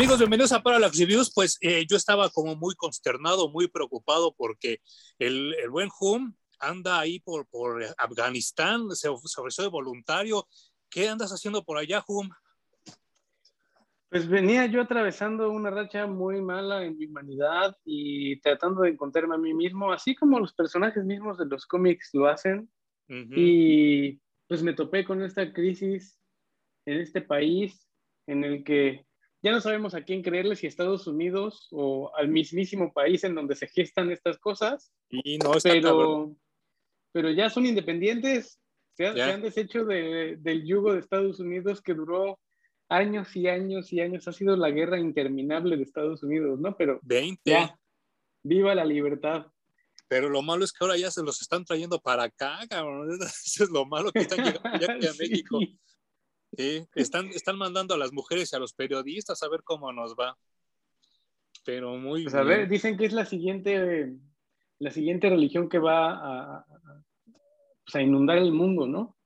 Amigos, bienvenidos a Parallax Reviews. Pues eh, yo estaba como muy consternado, muy preocupado porque el, el buen Hum anda ahí por, por Afganistán, se, ofreció de voluntario. ¿Qué andas haciendo por allá, Hum? Pues venía yo atravesando una racha muy mala en mi humanidad y tratando de encontrarme a mí mismo, así como los personajes mismos de los cómics lo hacen. Ujú. Y pues me topé con esta crisis en este país en el que ya no sabemos a quién creerle, si Estados Unidos o al mismísimo país en donde se gestan estas cosas, Y no pero, pero ya son independientes, se, han- Ya. se han deshecho de- del yugo de Estados Unidos que duró años y años y años, ha sido la guerra interminable de Estados Unidos, ¿no? Pero 20. ya, viva la libertad. Pero lo malo es que ahora ya se los están trayendo para acá, cabrón. Eso es lo malo que están llegando ya aquí a. México. Sí, están, están mandando a las mujeres y a los periodistas a ver cómo nos va. Pero muy Pues a bien. ver, dicen que es la siguiente, la siguiente religión que va a, a- pues, a inundar el mundo, ¿no?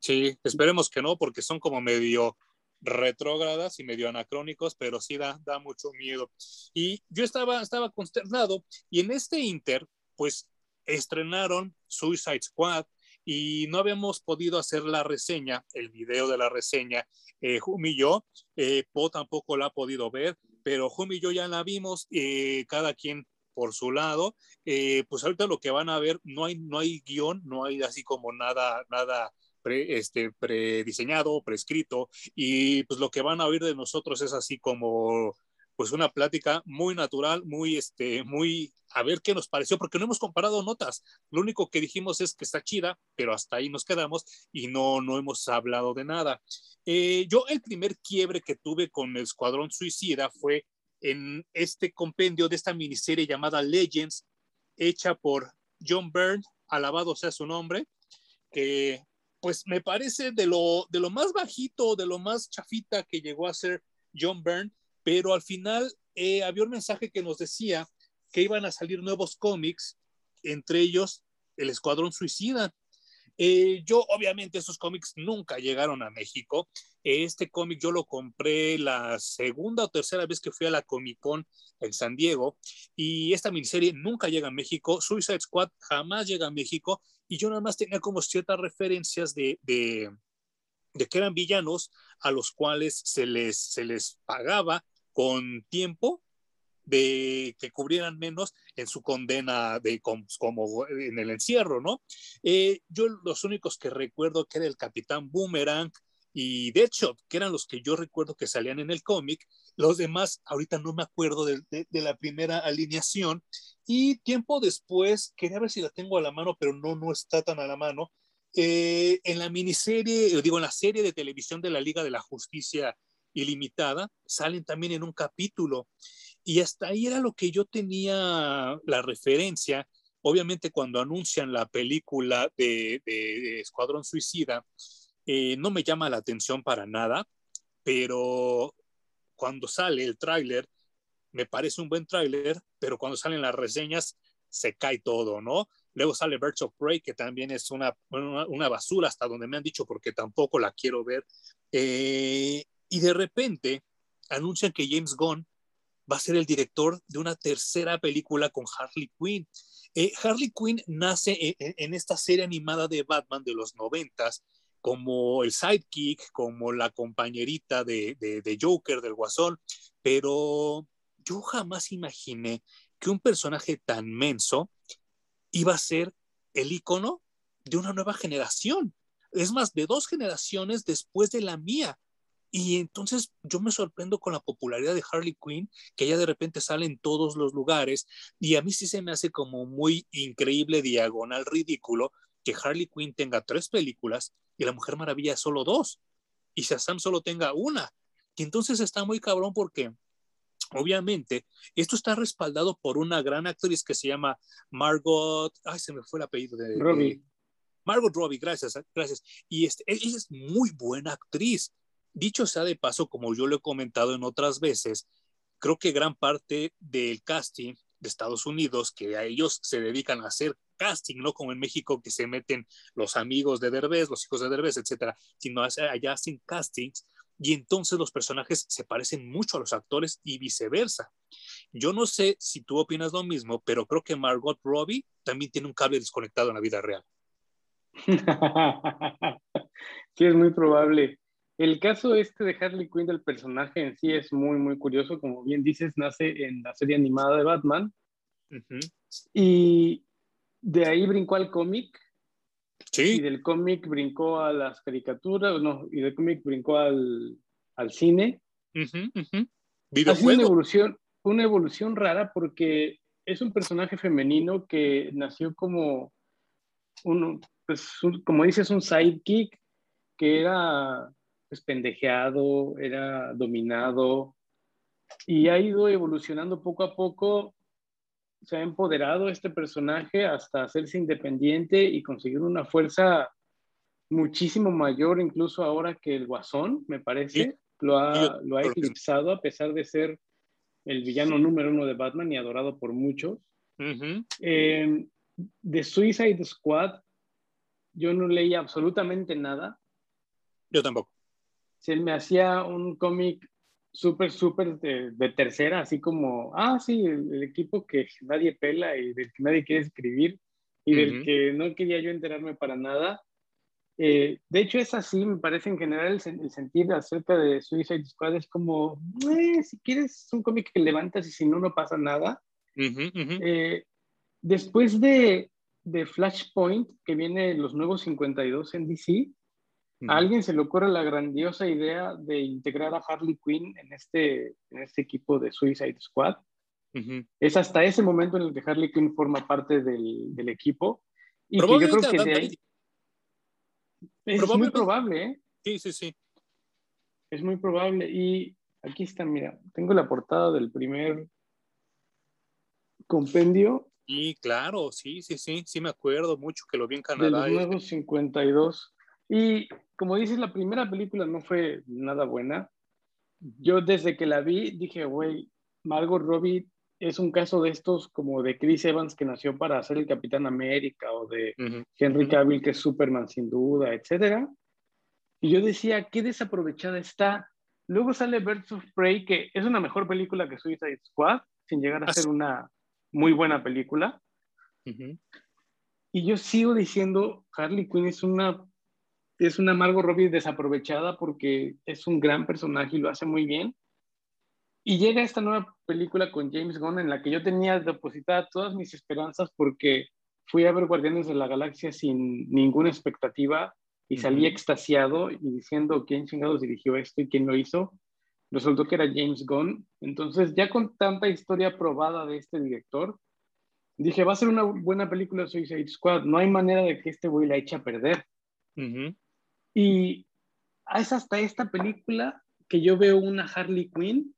Sí, esperemos que no, porque son como medio retrógradas y medio anacrónicos, pero sí da, da mucho miedo. Y yo estaba, estaba consternado y en este Inter, pues estrenaron Suicide Squad y no habíamos podido hacer la reseña, el video de la reseña, eh, Hum y yo, eh, Po tampoco la ha podido ver, pero Hum y yo ya la vimos, eh, cada quien por su lado, eh, pues ahorita lo que van a ver, no hay, no hay guion, no hay así como nada, nada pre, este, prediseñado, prescrito, y pues lo que van a oír de nosotros es así como pues una plática muy natural, muy, este, muy, a ver qué nos pareció, porque no hemos comparado notas. Lo único que dijimos es que está chida, pero hasta ahí nos quedamos y no, no hemos hablado de nada. Eh, yo el primer quiebre que tuve con el Escuadrón Suicida fue en este compendio de esta miniserie llamada Legends, hecha por John Byrne, alabado sea su nombre, que pues me parece de lo, de lo más bajito, de lo más chafita que llegó a ser John Byrne, pero al final eh, había un mensaje que nos decía que iban a salir nuevos cómics, entre ellos El Escuadrón Suicida. Eh, yo, obviamente, esos cómics nunca llegaron a México. Este cómic yo lo compré la segunda o tercera vez que fui a la Comic Con en San Diego y esta miniserie nunca llega a México. Suicide Squad jamás llega a México y yo nada más tenía como ciertas referencias de, de, de que eran villanos a los cuales se les, se les pagaba con tiempo de que cubrieran menos en su condena de como, en el encierro, ¿no? Eh, yo los únicos que recuerdo que era el Capitán Boomerang y Deadshot, que eran los que yo recuerdo que salían en el cómic, los demás ahorita no me acuerdo de, la primera alineación y tiempo después, quería ver si la tengo a la mano, pero no, no está tan a la mano, eh, en la miniserie, digo, en la serie de televisión de la Liga de la Justicia Ilimitada, salen también en un capítulo y hasta ahí era lo que yo tenía la referencia. Obviamente cuando anuncian la película de, de, Escuadrón Suicida, eh, no me llama la atención para nada, pero cuando sale el tráiler, me parece un buen tráiler, pero cuando salen las reseñas, se cae todo, ¿no? Luego sale Birds of Prey, que también es una, una, una, basura hasta donde me han dicho, porque tampoco la quiero ver. Eh, y de repente anuncian que James Gunn va a ser el director de una tercera película con Harley Quinn. Eh, Harley Quinn nace en, esta serie animada de Batman de los noventas como el sidekick, como la compañerita de, de, de, Joker, del Guasón, pero yo jamás imaginé que un personaje tan menso iba a ser el icono de una nueva generación. Es más, de dos generaciones después de la mía. Y entonces yo me sorprendo con la popularidad de Harley Quinn, que ella de repente sale en todos los lugares, y a mí sí se me hace como muy increíble, diagonal, ridículo, que Harley Quinn tenga tres películas y la Mujer Maravilla solo dos, y Shazam solo tenga una. Y entonces está muy cabrón porque obviamente esto está respaldado por una gran actriz que se llama Margot, ay, se me fue el apellido de... Robbie. Margot Robbie, gracias, gracias. Y este, ella es muy buena actriz. Dicho sea de paso, como yo lo he comentado en otras veces, creo que gran parte del casting de Estados Unidos, que a ellos se dedican a hacer casting, no como en México que se meten los amigos de Derbez, los hijos de Derbez, etcétera, sino allá hacen castings. y entonces los personajes se parecen mucho a los actores y viceversa. Yo no sé si tú opinas lo mismo, pero creo que Margot Robbie también tiene un cable desconectado en la vida real. sí, es muy probable. El caso este de Harley Quinn del personaje en sí es muy, muy curioso. Como bien dices, nace en la serie animada de Batman. Y de ahí brincó al cómic. Sí. Y del cómic brincó a las caricaturas, no, y del cómic brincó al, al cine. Ha una evolución, una evolución rara porque es un personaje femenino que nació como un, pues, como dices, un sidekick que era pues, pendejeado, era dominado y ha ido evolucionando poco a poco. Se ha empoderado este personaje hasta hacerse independiente y conseguir una fuerza muchísimo mayor, incluso ahora que el Guasón, me parece, lo ha, lo ha eclipsado a pesar de ser el villano número uno de Batman y adorado por muchos. Eh, de Suicide Squad, yo no leía absolutamente nada. Yo tampoco. Se me hacía un cómic súper, súper de, tercera, así como, ah, sí, el, equipo que nadie pela y del que nadie quiere escribir y del que no quería yo enterarme para nada. Eh, de hecho, es así, me parece en general el, sentido acerca de Suicide Squad es como, eh, si quieres un cómic que levantas y si no, no pasa nada. Eh, después de, de, Flashpoint, que viene los nuevos 52 en DC, a alguien se le ocurre la grandiosa idea de integrar a Harley Quinn en este, en este equipo de Suicide Squad. Es hasta ese momento en el que Harley Quinn forma parte del, del equipo. Y que yo creo que de ahí... Es muy probable, ¿eh? Sí, sí, sí. Es muy probable. Y aquí está, mira, tengo la portada del primer compendio. Sí, claro, sí, sí, sí, sí me acuerdo mucho que lo vi en Canadá. De los nuevos 52. Y como dices, la primera película no fue nada buena. Yo desde que la vi dije, güey, Margot Robbie es un caso de estos como de Chris Evans que nació para ser el Capitán América o de Henry Cavill que es Superman sin duda, etcétera. Y yo decía, qué desaprovechada está. Luego sale Birds of Prey, que es una mejor película que Suicide Squad, sin llegar a ser una muy buena película. Y yo sigo diciendo, Harley Quinn es una es una Margot Robbie desaprovechada porque es un gran personaje y lo hace muy bien. Y llega esta nueva película con James Gunn en la que yo tenía depositadas todas mis esperanzas porque fui a ver Guardianes de la Galaxia sin ninguna expectativa y salí extasiado y diciendo quién chingados dirigió esto y quién lo hizo. Resultó que era James Gunn. Entonces, ya con tanta historia probada de este director, dije, va a ser una buena película Suicide Squad. No hay manera de que este güey la eche a perder. Y es hasta esta película que yo veo una Harley Quinn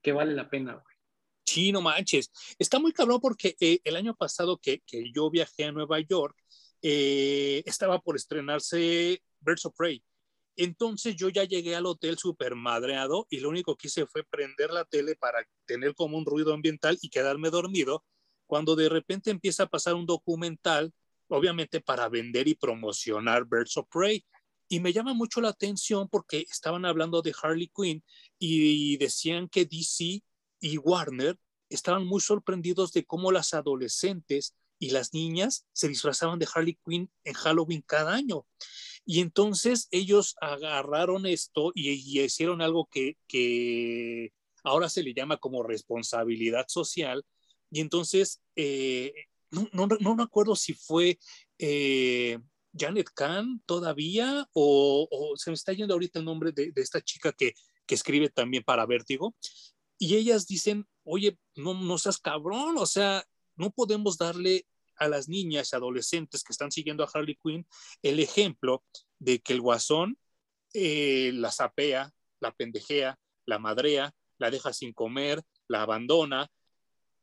que vale la pena, güey. Sí, no manches. Está muy cabrón porque eh, el año pasado que, que, yo viajé a Nueva York, eh, estaba por estrenarse Birds of Prey. Entonces yo ya llegué al hotel súper madreado y lo único que hice fue prender la tele para tener como un ruido ambiental y quedarme dormido, cuando de repente empieza a pasar un documental, obviamente para vender y promocionar Birds of Prey. Y me llama mucho la atención porque estaban hablando de Harley Quinn y decían que DC y Warner estaban muy sorprendidos de cómo las adolescentes y las niñas se disfrazaban de Harley Quinn en Halloween cada año. Y entonces ellos agarraron esto y, hicieron algo que, ahora se le llama como responsabilidad social. Y entonces, eh, no, no, no, me acuerdo si fue eh, Janet Kahn todavía o, se me está yendo ahorita el nombre de, esta chica que, que, escribe también para Vértigo. Y ellas dicen, oye, no, no seas cabrón, o sea, no podemos darle a las niñas y adolescentes que están siguiendo a Harley Quinn el ejemplo de que el guasón eh, la sapea, la pendejea, la madrea, la deja sin comer, la abandona.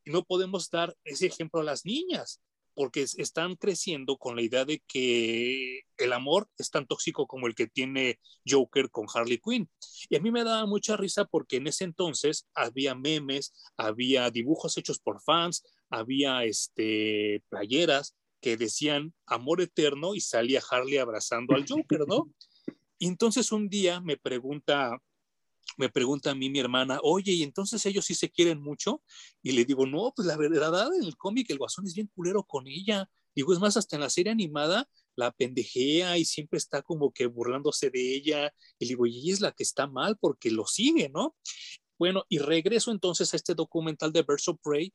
Y no podemos dar ese ejemplo a las niñas porque están creciendo con la idea de que el amor es tan tóxico como el que tiene Joker con Harley Quinn. Y a mí me daba mucha risa porque en ese entonces había memes, había dibujos hechos por fans, había este, playeras que decían amor eterno y salía Harley abrazando al Joker, ¿no? Y entonces un día me pregunta me pregunta a mí mi hermana, oye, ¿y entonces ellos sí se quieren mucho? Y le digo, no, pues la verdad, en el cómic el guasón es bien culero con ella. Digo, es más, hasta en la serie animada la pendejea y siempre está como que burlándose de ella. Y digo, y es la que está mal porque lo sigue, ¿no? Bueno, y regreso entonces a este documental de of Prey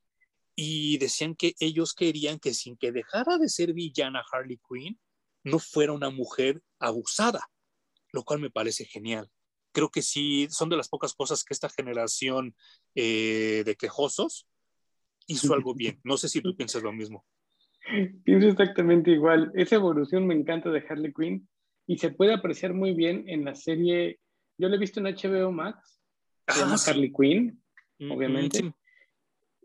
y decían que ellos querían que sin que dejara de ser villana Harley Quinn, no fuera una mujer abusada, lo cual me parece genial. Creo que sí, son de las pocas cosas que esta generación eh, de quejosos hizo algo bien. No sé si tú piensas lo mismo. Pienso exactamente igual. Esa evolución me encanta de Harley Quinn y se puede apreciar muy bien en la serie. Yo la he visto en HBO Max, se llama ah, Harley Quinn, mm, obviamente.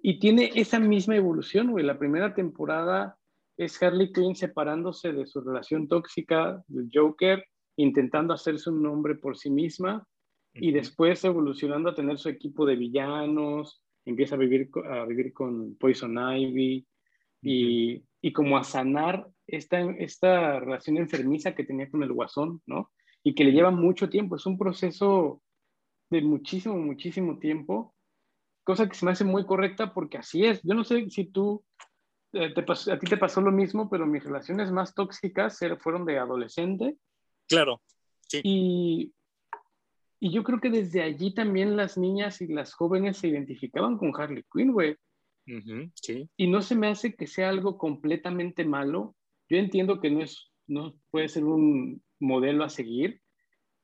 Y tiene esa misma evolución, güey. La primera temporada es Harley Quinn separándose de su relación tóxica del Joker, intentando hacerse un nombre por sí misma y después evolucionando a tener su equipo de villanos, empieza a vivir, a vivir con Poison Ivy y, y como a sanar esta, esta relación enfermiza que tenía con el guasón, ¿no? Y que le lleva mucho tiempo, es un proceso de muchísimo, muchísimo tiempo, cosa que se me hace muy correcta porque así es. Yo no sé si tú eh, a ti te pasó lo mismo, pero mis relaciones más tóxicas fueron de adolescente. Claro, sí. Y, y yo creo que desde allí también las niñas y las jóvenes se identificaban con Harley Quinn, güey. sí. Y no se me hace que sea algo completamente malo. Yo entiendo que no, es, no puede ser un modelo a seguir,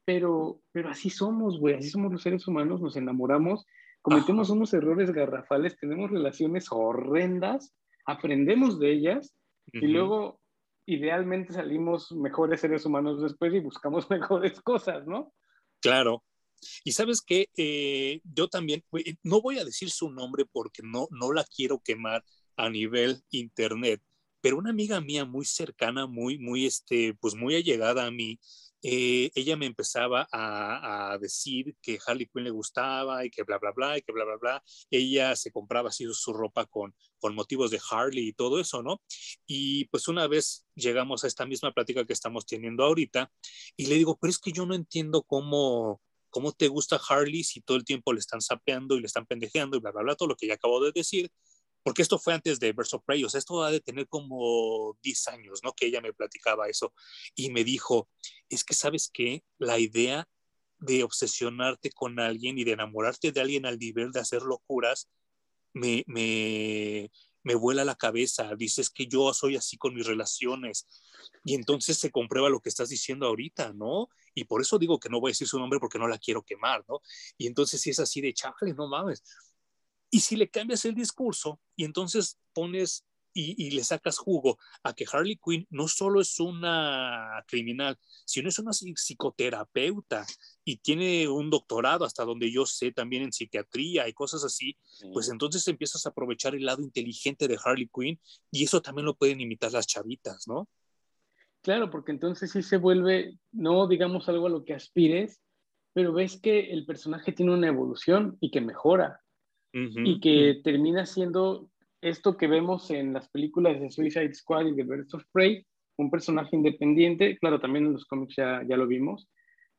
pero, pero así somos, güey, así somos los seres humanos, nos enamoramos, cometemos unos errores garrafales, tenemos relaciones horrendas aprendemos de ellas y luego idealmente salimos mejores seres humanos después y buscamos mejores cosas, ¿no? Claro. Y sabes que eh, yo también, no voy a decir su nombre porque no, no la quiero quemar a nivel internet, pero una amiga mía muy cercana, muy, muy, este, pues muy allegada a mí, eh, ella me empezaba a, decir que Harley Quinn le gustaba y que bla, bla, bla, y que bla, bla, bla. Ella se compraba así su ropa con, con motivos de Harley y todo eso, ¿no? Y pues una vez llegamos a esta misma plática que estamos teniendo ahorita y le digo, pero es que yo no entiendo cómo, cómo te gusta Harley si todo el tiempo le están sapeando y le están pendejeando y bla, bla, bla, todo lo que ya acabo de decir porque esto fue antes de Verso Prey, o sea, esto ha de tener como 10 años, ¿no? Que ella me platicaba eso y me dijo, es que sabes que la idea de obsesionarte con alguien y de enamorarte de alguien al nivel de hacer locuras, me, me, me vuela la cabeza. Dices que yo soy así con mis relaciones. Y entonces se comprueba lo que estás diciendo ahorita, ¿no? Y por eso digo que no voy a decir su nombre porque no la quiero quemar, ¿no? Y entonces si es así de chale, no mames. Y si le cambias el discurso y entonces pones y, le sacas jugo a que Harley Quinn no solo es una criminal, sino es una psicoterapeuta y tiene un doctorado hasta donde yo sé también en psiquiatría y cosas así, pues entonces empiezas a aprovechar el lado inteligente de Harley Quinn y eso también lo pueden imitar las chavitas, ¿no? Claro, porque entonces sí se vuelve, no digamos algo a lo que aspires, pero ves que el personaje tiene una evolución y que mejora y que termina siendo esto que vemos en las películas de Suicide Squad y de Birds of Prey, un personaje independiente, claro, también en los cómics ya, ya lo vimos,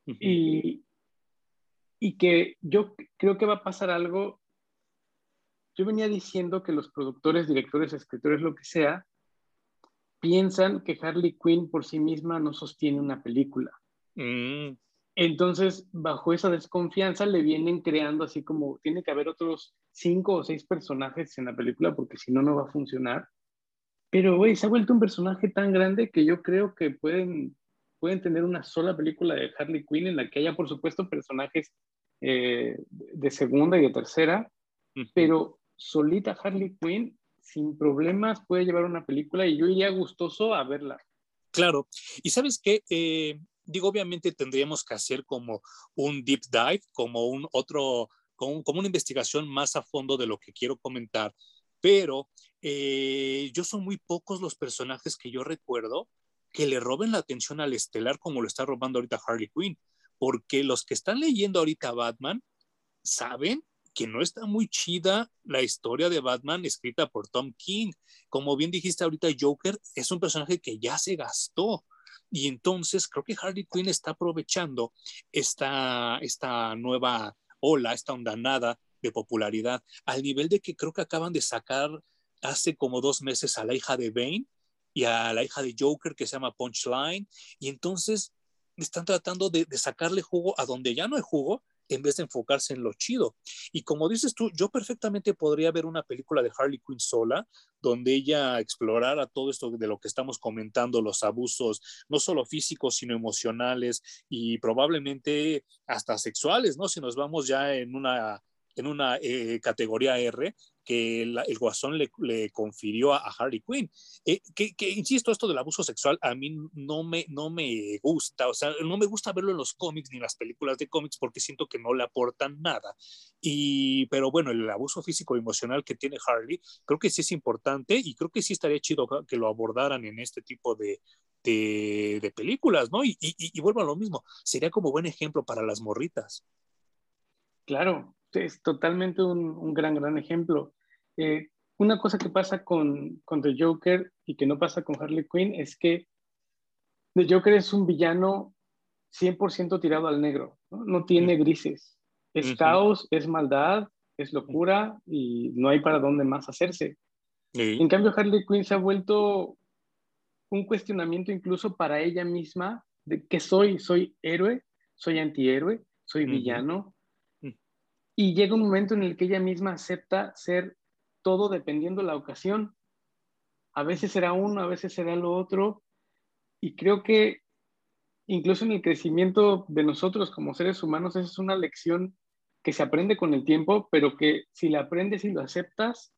y, y que yo creo que va a pasar algo, yo venía diciendo que los productores, directores, escritores, lo que sea, piensan que Harley Quinn por sí misma no sostiene una película. Mm. Entonces, bajo esa desconfianza, le vienen creando así como, tiene que haber otros cinco o seis personajes en la película porque si no, no va a funcionar. Pero, güey, se ha vuelto un personaje tan grande que yo creo que pueden, pueden tener una sola película de Harley Quinn en la que haya, por supuesto, personajes eh, de segunda y de tercera, pero solita Harley Quinn, sin problemas, puede llevar una película y yo iría gustoso a verla. Claro, y sabes qué, eh, digo, obviamente tendríamos que hacer como un deep dive, como un otro, como, como una investigación más a fondo de lo que quiero comentar, pero eh, yo son muy pocos los personajes que yo recuerdo que le roben la atención al estelar como lo está robando ahorita Harley Quinn, porque los que están leyendo ahorita Batman saben que no está muy chida la historia de Batman escrita por Tom King. Como bien dijiste ahorita, Joker es un personaje que ya se gastó Y entonces creo que Harley Quinn está aprovechando esta, esta nueva ola, esta ondanada de popularidad, al nivel de que creo que acaban de sacar hace como dos meses a la hija de Bane y a la hija de Joker que se llama Punchline, y entonces están tratando de, de sacarle jugo a donde ya no hay jugo en vez de enfocarse en lo chido. Y como dices tú, yo perfectamente podría ver una película de Harley Quinn sola, donde ella explorara todo esto de lo que estamos comentando, los abusos, no solo físicos, sino emocionales y probablemente hasta sexuales, ¿no? Si nos vamos ya en una en una eh, categoría R que el Guasón le, le, confirió a, Harley Quinn. Eh, que, que, insisto, esto del abuso sexual a mí no me, no me gusta, o sea, no me gusta verlo en los cómics ni en las películas de cómics porque siento que no le aportan nada. Y, pero bueno, el abuso físico y emocional que tiene Harley, creo que sí es importante y creo que sí estaría chido que lo abordaran en este tipo de, de, de películas, ¿no? Y, y, y vuelvo a lo mismo, sería como buen ejemplo para las morritas. Claro, es totalmente un, un gran, gran ejemplo. Eh, una cosa que pasa con, con The Joker y que no pasa con Harley Quinn es que The Joker es un villano 100% tirado al negro, no, no tiene grises. Es uh -huh. caos, es maldad, es locura y no hay para dónde más hacerse. Sí. En cambio, Harley Quinn se ha vuelto un cuestionamiento incluso para ella misma de que soy, soy héroe, soy antihéroe, soy uh -huh. villano. Y llega un momento en el que ella misma acepta ser todo dependiendo la ocasión. A veces será uno, a veces será lo otro. Y creo que incluso en el crecimiento de nosotros como seres humanos, esa es una lección que se aprende con el tiempo, pero que si la aprendes y lo aceptas,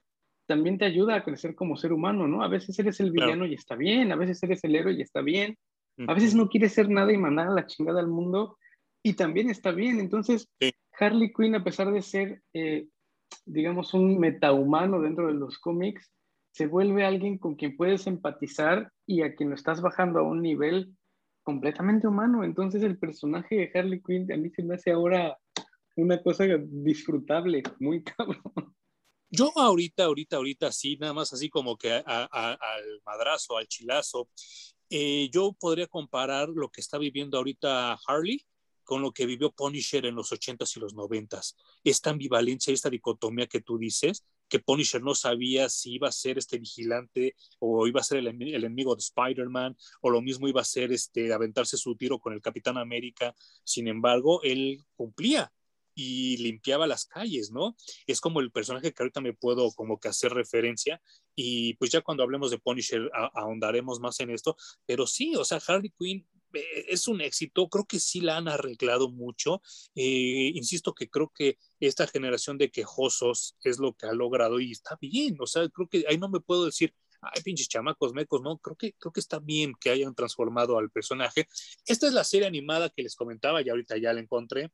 también te ayuda a crecer como ser humano, ¿no? A veces eres el villano claro. y está bien, a veces eres el héroe y está bien, a veces no quieres ser nada y mandar a la chingada al mundo y también está bien. Entonces, sí. Harley Quinn, a pesar de ser eh, digamos, un metahumano dentro de los cómics, se vuelve alguien con quien puedes empatizar y a quien lo estás bajando a un nivel completamente humano. Entonces el personaje de Harley Quinn a mí se me hace ahora una cosa disfrutable, muy cabrón. Yo ahorita, ahorita, ahorita, sí, nada más así como que a, al madrazo, al chilazo, eh, yo podría comparar lo que está viviendo ahorita Harley con lo que vivió Punisher en los 80s y los 90s. Esta ambivalencia, esta dicotomía que tú dices, que Punisher no sabía si iba a ser este vigilante o iba a ser el, enemigo de Spider-Man o lo mismo iba a ser este, aventarse su tiro con el Capitán América. Sin embargo, él cumplía y limpiaba las calles, ¿no? Es como el personaje que ahorita me puedo como que hacer referencia y pues ya cuando hablemos de Punisher ahondaremos más en esto, pero sí, o sea, Harley Quinn es un éxito, creo que sí la han arreglado mucho. Eh, insisto que creo que esta generación de quejosos es lo que ha logrado y está bien, o sea, creo que ahí no me puedo decir, ay, pinches chamacos mecos, no, creo que, creo que está bien que hayan transformado al personaje. Esta es la serie animada que les comentaba y ahorita ya la encontré.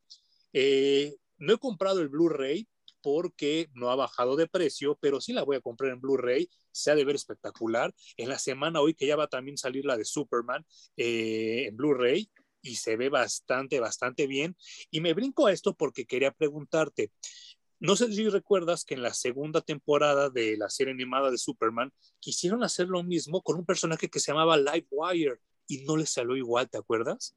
Eh, no he comprado el Blu-ray, porque no ha bajado de precio, pero sí la voy a comprar en Blu-ray, se ha de ver espectacular. En la semana hoy que ya va también salir la de Superman eh, en Blu-ray y se ve bastante, bastante bien. Y me brinco a esto porque quería preguntarte, no sé si recuerdas que en la segunda temporada de la serie animada de Superman quisieron hacer lo mismo con un personaje que se llamaba Livewire y no les salió igual, ¿te acuerdas?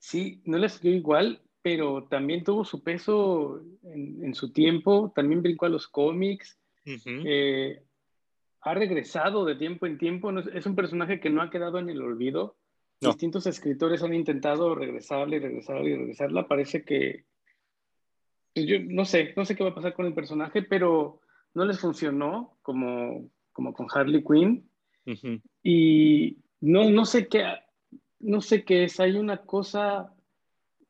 Sí, no les salió igual, pero también tuvo su peso en, en su tiempo, también brincó a los cómics, uh -huh. eh, ha regresado de tiempo en tiempo, es un personaje que no ha quedado en el olvido. No. Distintos escritores han intentado regresarle, regresarle y regresarla. Parece que, pues yo no sé, no sé qué va a pasar con el personaje, pero no les funcionó como, como con Harley Quinn. Uh -huh. Y no, no sé qué, no sé qué es. Hay una cosa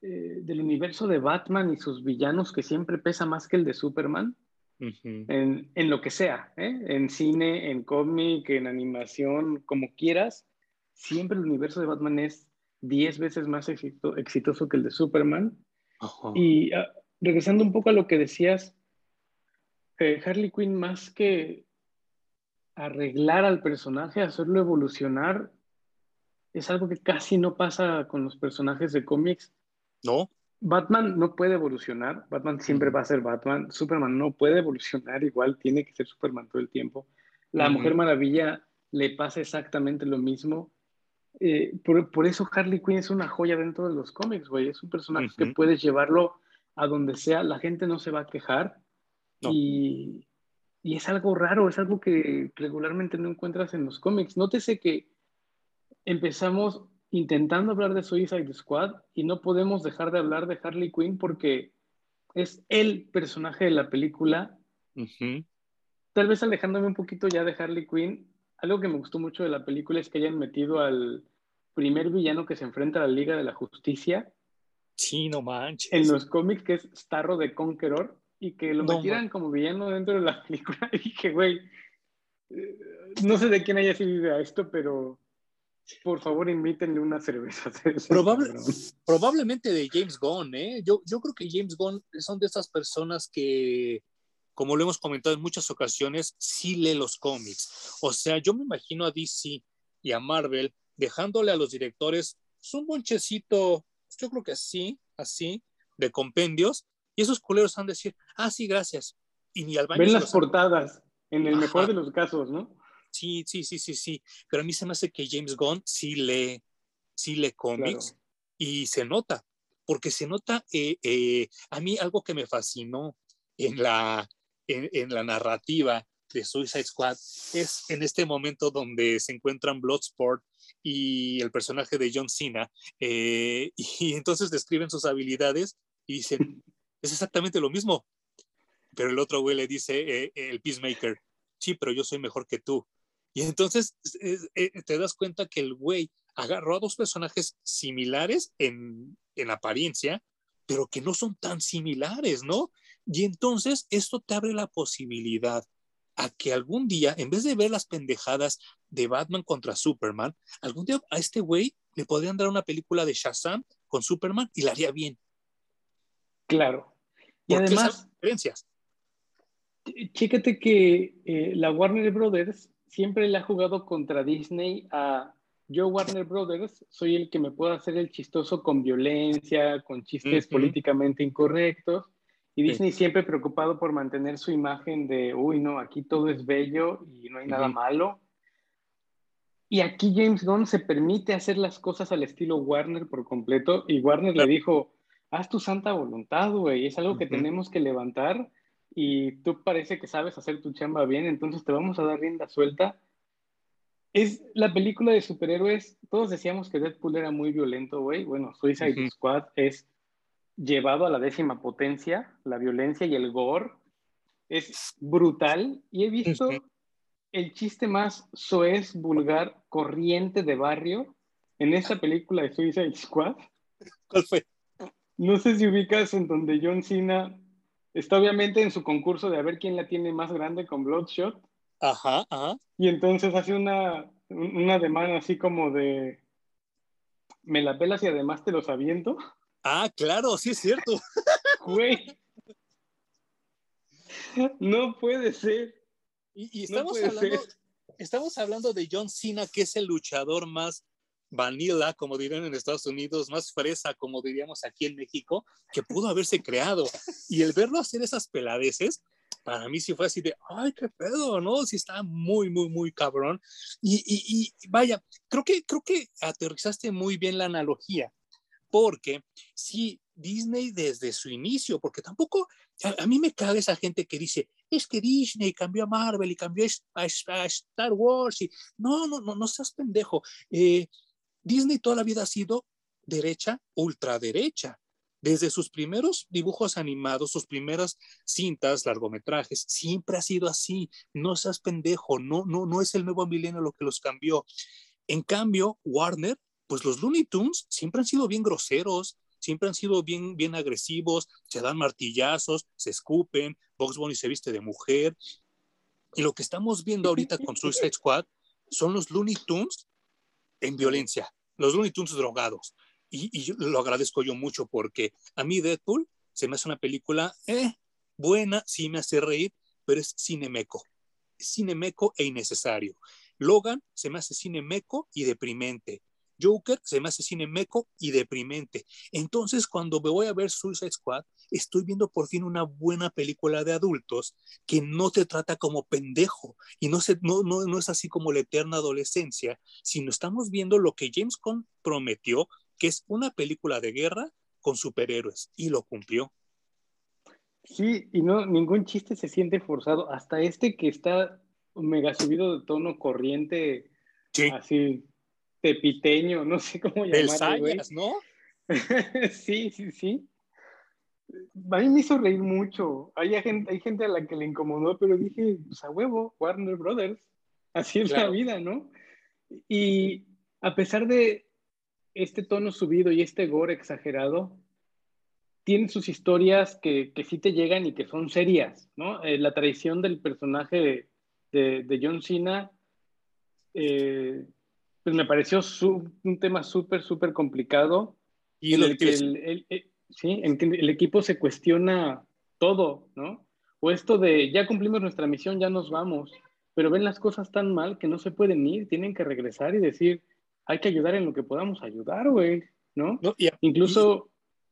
eh, del universo de Batman y sus villanos que siempre pesa más que el de Superman. Uh -huh. en, en, lo que sea, ¿eh? en cine, en cómic, en animación, como quieras, siempre el universo de Batman es 10 veces más exito exitoso que el de Superman. Uh -huh. Y uh, regresando un poco a lo que decías, eh, Harley Quinn más que arreglar al personaje, hacerlo evolucionar, es algo que casi no pasa con los personajes de cómics no. Batman no puede evolucionar, Batman siempre va a ser Batman, Superman no puede evolucionar, igual tiene que ser Superman todo el tiempo. La uh -huh. Mujer Maravilla le pasa exactamente lo mismo eh, por, eso Harley Quinn es una joya dentro de los cómics, güey. Es un personaje que puedes llevarlo a donde sea, la gente no se va a quejar. Y, y, es algo raro, es algo que regularmente no encuentras en los cómics. Nótese que empezamos intentando hablar de Suicide Squad y no podemos dejar de hablar de Harley Quinn porque es el personaje de la película. Tal vez alejándome un poquito ya de Harley Quinn, algo que me gustó mucho de la película es que hayan metido al primer villano que se enfrenta a la Liga de la Justicia. Sí, no manches. En los cómics, que es Starro de Conqueror, y que lo metieran como villano dentro de la película. Y dije, güey, eh, no sé de quién haya sido esto, pero por favor invítenle una cerveza. probablemente de James Gunn, ¿eh? Yo, yo creo que James Gunn son de esas personas que, como lo hemos comentado en muchas ocasiones, sí lee los cómics. O sea, yo me imagino a DC y a Marvel dejándole a los directores un bonchecito, yo creo que así, así, de compendios, y esos culeros van a decir, ah, sí, gracias. Y ni al baño Ven las portadas, en el mejor de los casos, ¿no? Sí, sí, sí, sí, sí. Pero a mí se me hace que James Gunn sí lee, sí lee cómics y se nota, porque se nota, eh, eh, a mí algo que me fascinó en la, en, en la narrativa de Suicide Squad es en este momento donde se encuentran Bloodsport y el personaje de John Cena, eh, y entonces describen sus habilidades y dicen, es exactamente lo mismo. Pero el otro güey le dice, eh, el Peacemaker, sí, pero yo soy mejor que tú. Y entonces eh, te das cuenta que el güey agarró a dos personajes similares en, en apariencia, pero que no son tan similares, ¿no? Y entonces esto te abre la posibilidad a que algún día, en vez de ver las pendejadas de Batman contra Superman, algún día a este güey le podrían dar una película de Shazam con Superman y la haría bien. Claro. Y además, diferencias. Chécate que eh, la Warner Brothers siempre le ha jugado contra Disney a yo Warner Brothers. Soy el que me puedo hacer el chistoso con violencia, con chistes políticamente incorrectos. Y Disney siempre preocupado por mantener su imagen de, uy, no, aquí todo es bello y no hay nada malo. Y aquí James Gunn se permite hacer las cosas al estilo Warner por completo. Y Warner le dijo, haz tu santa voluntad, güey, es algo que tenemos que levantar y tú parece que sabes hacer tu chamba bien, entonces te vamos a dar rienda suelta. Es la película de superhéroes, todos decíamos que Deadpool era muy violento, güey, bueno, Suicide Squad es llevado a la décima potencia, la violencia y el gore es brutal y he visto el chiste más soez, vulgar, corriente de barrio en esa película de Suicide Squad. ¿Cuál fue? No sé si ubicas en donde John Cena está obviamente en su concurso de a ver quién la tiene más grande con Bloodshot. Ajá, ajá. Y entonces hace una, una demanda así como de me la pelas y además te los aviento. Ah, claro, sí es cierto. Güey. No puede ser. Y, estamos, hablando, estamos hablando de John Cena, que es el luchador más vanilla, como dirían en Estados Unidos, más fresa, como diríamos aquí en México, que pudo haberse creado. Y el verlo hacer esas peladeces, para mí sí fue así de, ay, qué pedo, ¿no? Sí está muy, muy, muy cabrón. Y, y, y vaya, creo que, creo que aterrizaste muy bien la analogía porque si Disney desde su inicio, porque tampoco, a, mí me caga esa gente que dice, es que Disney cambió a Marvel y cambió a, Star Wars y no, no, no, no seas pendejo. Eh, Disney toda la vida ha sido derecha, ultraderecha. Desde sus primeros dibujos animados, sus primeras cintas, largometrajes, siempre ha sido así. No seas pendejo, no, no, no es el nuevo milenio lo que los cambió. En cambio, Warner pues los Looney Tunes siempre han sido bien groseros, siempre han sido bien, bien agresivos, se dan martillazos, se escupen, Box Bunny se viste de mujer. Y lo que estamos viendo ahorita con Suicide Squad son los Looney Tunes en violencia, los Looney Tunes drogados. Y, lo agradezco yo mucho porque a mí Deadpool se me hace una película eh, buena, sí me hace reír, pero es cinemeco. Cinemeco e innecesario. Logan se me hace cinemeco y deprimente. Joker se me hace cine meco y deprimente. Entonces, cuando me voy a ver Suicide Squad, estoy viendo por fin una buena película de adultos que no te trata como pendejo y no, se, no, no, no es así como la eterna adolescencia, sino estamos viendo lo que James Gunn prometió, que es una película de guerra con superhéroes y lo cumplió. Sí, y no, ningún chiste se siente forzado. Hasta este que está mega subido de tono corriente, así tepiteño, no sé cómo llamarlo. El ¿no? sí, sí, sí. A mí me hizo reír mucho. Hay gente, hay gente a la que le incomodó, pero dije, pues a huevo, Warner Brothers. Así es la vida, ¿no? Y a pesar de este tono subido y este gore exagerado, tiene sus historias que, que sí te llegan y que son serias, ¿no? Eh, la traición del personaje de, de, John Cena, eh, pues me pareció un tema súper, súper complicado. Y en el que el, ¿sí? en que el equipo se cuestiona todo, ¿no? O esto de ya cumplimos nuestra misión, ya nos vamos, pero ven las cosas tan mal que no se pueden ir, tienen que regresar y decir, hay que ayudar en lo que podamos ayudar, güey, ¿no? Incluso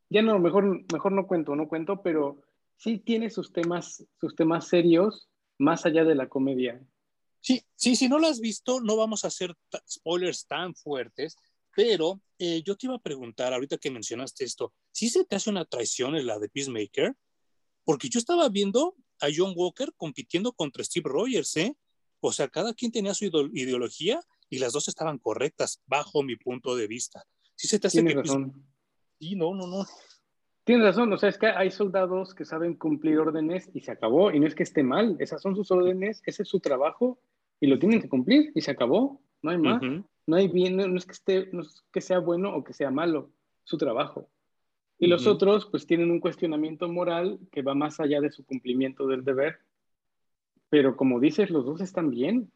ya no, mejor, mejor no cuento, no cuento, pero sí tiene sus temas, sus temas serios más allá de la comedia. Sí, sí, si no lo has visto, no vamos a hacer spoilers tan fuertes, pero eh, yo te iba a preguntar, ahorita que mencionaste esto, ¿sí se te hace una traición en la de Peacemaker? Porque yo estaba viendo a John Walker compitiendo contra Steve Rogers, ¿eh? O sea, cada quien tenía su ideología y las dos estaban correctas, bajo mi punto de vista. Sí se te hace que razón. Sí, no, no, no. Tienes razón, o sea, es que hay soldados que saben cumplir órdenes y se acabó, y no es que esté mal, esas son sus órdenes, ese es su trabajo y lo tienen que cumplir y se acabó, no hay más, no hay bien, no, es que esté, no es que sea bueno o que sea malo, su trabajo. Y los otros pues tienen un cuestionamiento moral que va más allá de su cumplimiento del deber, pero como dices, los dos están bien.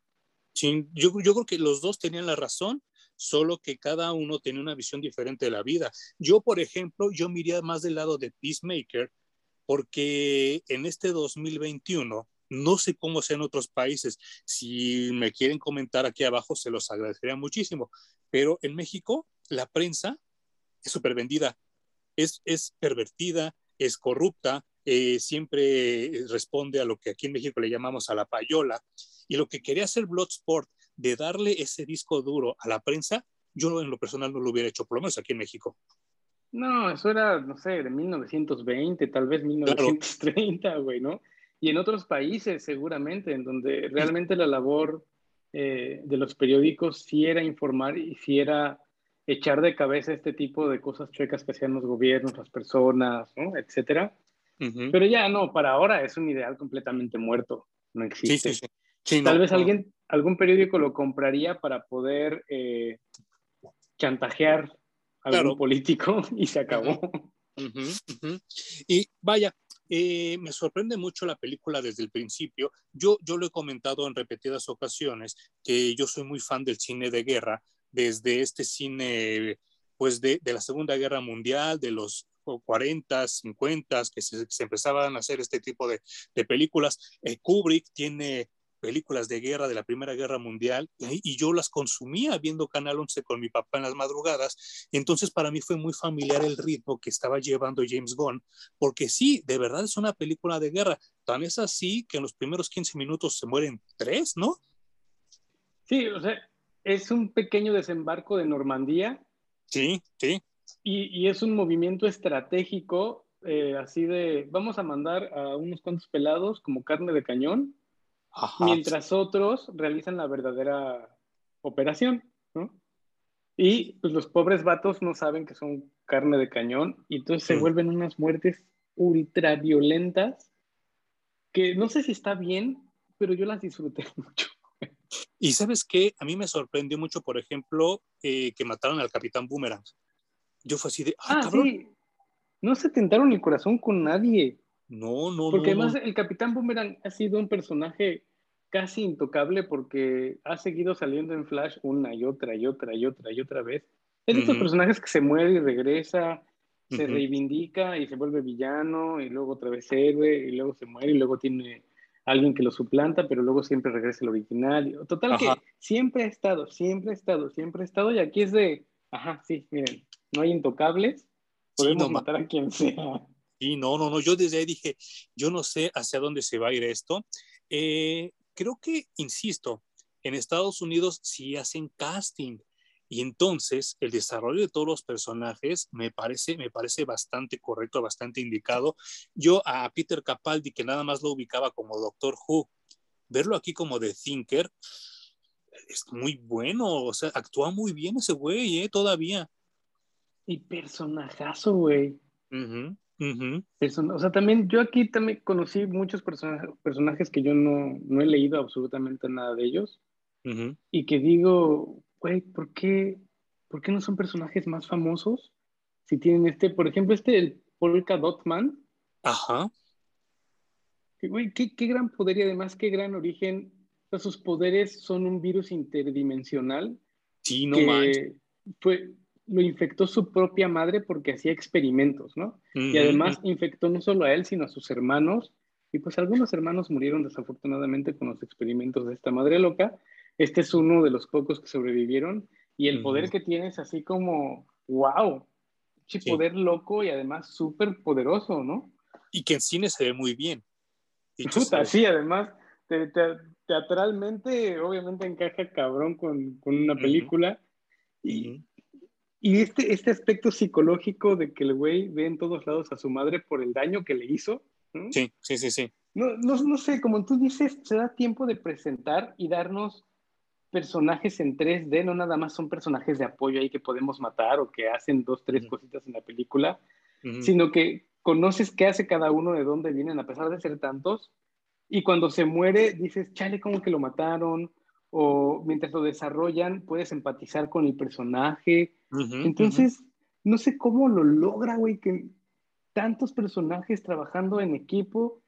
Sí, yo, yo creo que los dos tenían la razón solo que cada uno tiene una visión diferente de la vida. Yo, por ejemplo, yo miraría más del lado de Peacemaker, porque en este 2021, no sé cómo sea en otros países, si me quieren comentar aquí abajo, se los agradecería muchísimo, pero en México la prensa es súper vendida, es, es pervertida, es corrupta, eh, siempre responde a lo que aquí en México le llamamos a la payola. Y lo que quería hacer Bloodsport de darle ese disco duro a la prensa, yo en lo personal no lo hubiera hecho, por lo menos aquí en México. No, eso era, no sé, de 1920, tal vez 1930, güey, ¿no? Y en otros países seguramente, en donde realmente la labor eh, de los periódicos sí era informar y sí era echar de cabeza este tipo de cosas chuecas que hacían los gobiernos, las personas, ¿no? Etcétera. Pero ya no, para ahora es un ideal completamente muerto, no existe. Sí, sí, sí. Tal vez alguien, algún periódico lo compraría para poder eh, chantajear a algún político y se acabó. Y vaya, eh, me sorprende mucho la película desde el principio. Yo, yo lo he comentado en repetidas ocasiones que yo soy muy fan del cine de guerra, desde este cine pues de, de la Segunda Guerra Mundial, de los 40, 50, que se, empezaban a hacer este tipo de, de películas. Eh, Kubrick tiene películas de guerra de la Primera Guerra Mundial y, yo las consumía viendo Canal 11 con mi papá en las madrugadas. Entonces para mí fue muy familiar el ritmo que estaba llevando James Gunn, porque sí, de verdad es una película de guerra. Tan es así que en los primeros 15 minutos se mueren tres, ¿no? Sí, o sea, es un pequeño desembarco de Normandía. Sí, sí. Y, es un movimiento estratégico, eh, así de, vamos a mandar a unos cuantos pelados como carne de cañón mientras otros realizan la verdadera operación, ¿no? Y pues los pobres vatos no saben que son carne de cañón y entonces se vuelven unas muertes ultra violentas que no sé si está bien, pero yo las disfruté mucho. Y sabes qué, a mí me sorprendió mucho, por ejemplo, eh, que mataron al capitán Boomerang. Yo fue así de, ah, sí. No se tentaron el corazón con nadie. No, no, porque además el Capitán Boomerang ha sido un personaje casi intocable porque ha seguido saliendo en Flash una y otra y otra y otra y otra vez. Es de estos personajes que se muere y regresa, se reivindica y se vuelve villano y luego otra vez héroe y luego se muere y luego tiene alguien que lo suplanta, pero luego siempre regresa el original. Total que siempre ha estado, siempre ha estado, siempre ha estado y aquí es de, Ajá, sí, miren, no hay intocables, podemos matar a quien sea. Sí, no, no, no, yo desde ahí dije, yo no sé hacia dónde se va a ir esto. Eh, creo que, insisto, en Estados Unidos sí hacen casting y entonces el desarrollo de todos los personajes me parece, me parece bastante correcto, bastante indicado. Yo a Peter Capaldi, que nada más lo ubicaba como Doctor Who, verlo aquí como The Thinker, es muy bueno, o sea, actúa muy bien ese güey, ¿eh? Todavía. Y personajazo, güey. O sea, también yo aquí también conocí muchos personajes que yo no, no, he leído absolutamente nada de ellos. Y que digo, güey, ¿por qué, ¿por qué no son personajes más famosos? Si tienen este, por ejemplo, este, el Polka Dotman. Ajá. Güey, qué, qué gran poder y además qué gran origen sus poderes son un virus interdimensional. Sí, no que fue, lo infectó su propia madre porque hacía experimentos, ¿no? Y además infectó no solo a él, sino a sus hermanos. Y pues algunos hermanos murieron desafortunadamente con los experimentos de esta madre loca. Este es uno de los pocos que sobrevivieron. Y el poder que tiene es así como, wow, sí. poder loco y además súper poderoso, ¿no? Y que en cine se ve muy bien. Puta, sí, además te, teatralmente, obviamente encaja cabrón con, una película. Y, y este, este aspecto psicológico de que el güey ve en todos lados a su madre por el daño que le hizo. Sí, sí, sí, sí. No, no, no, sé, como tú dices, se da tiempo de presentar y darnos personajes en 3D, no nada más son personajes de apoyo ahí que podemos matar o que hacen dos, tres cositas en la película, sino que conoces qué hace cada uno, de dónde vienen, a pesar de ser tantos, y cuando se muere, dices, chale, ¿cómo que lo mataron? O mientras lo desarrollan, puedes empatizar con el personaje. Entonces, no sé cómo lo logra, güey, que tantos personajes trabajando en equipo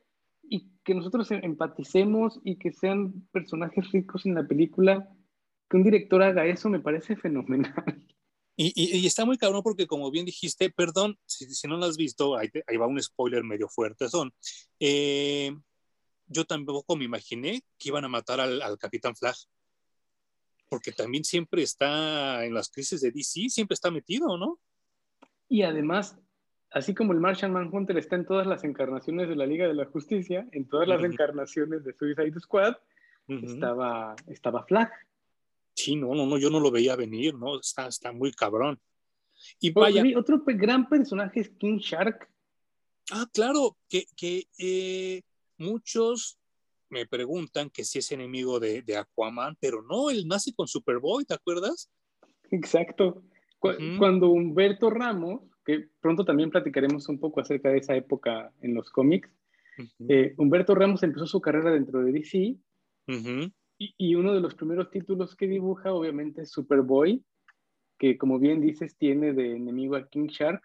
y que nosotros em, empaticemos y que sean personajes ricos en la película. Que un director haga eso me parece fenomenal. Y, y, está muy cabrón porque, como bien dijiste, perdón, si, si no lo has visto, ahí, ahí, va un spoiler medio fuerte, son. Eh, yo tampoco me imaginé que iban a matar al, Capitán Flag. Porque también siempre está en las crisis de DC, siempre está metido, ¿no? Y además, así como el Martian Manhunter está en todas las encarnaciones de la Liga de la Justicia, en todas las encarnaciones de Suicide Squad, estaba, estaba Flag. Sí, no, no, no, yo no lo veía venir, ¿no? Está, está muy cabrón. Y vaya. Otro gran personaje es King Shark. Ah, claro, que, que eh, muchos me preguntan que si es enemigo de, Aquaman, pero no, él nace con Superboy, ¿te acuerdas? Exacto. Cuando Humberto Ramos, que pronto también platicaremos un poco acerca de esa época en los cómics, eh, Humberto Ramos empezó su carrera dentro de DC y, y, uno de los primeros títulos que dibuja obviamente es Superboy, que como bien dices tiene de enemigo a King Shark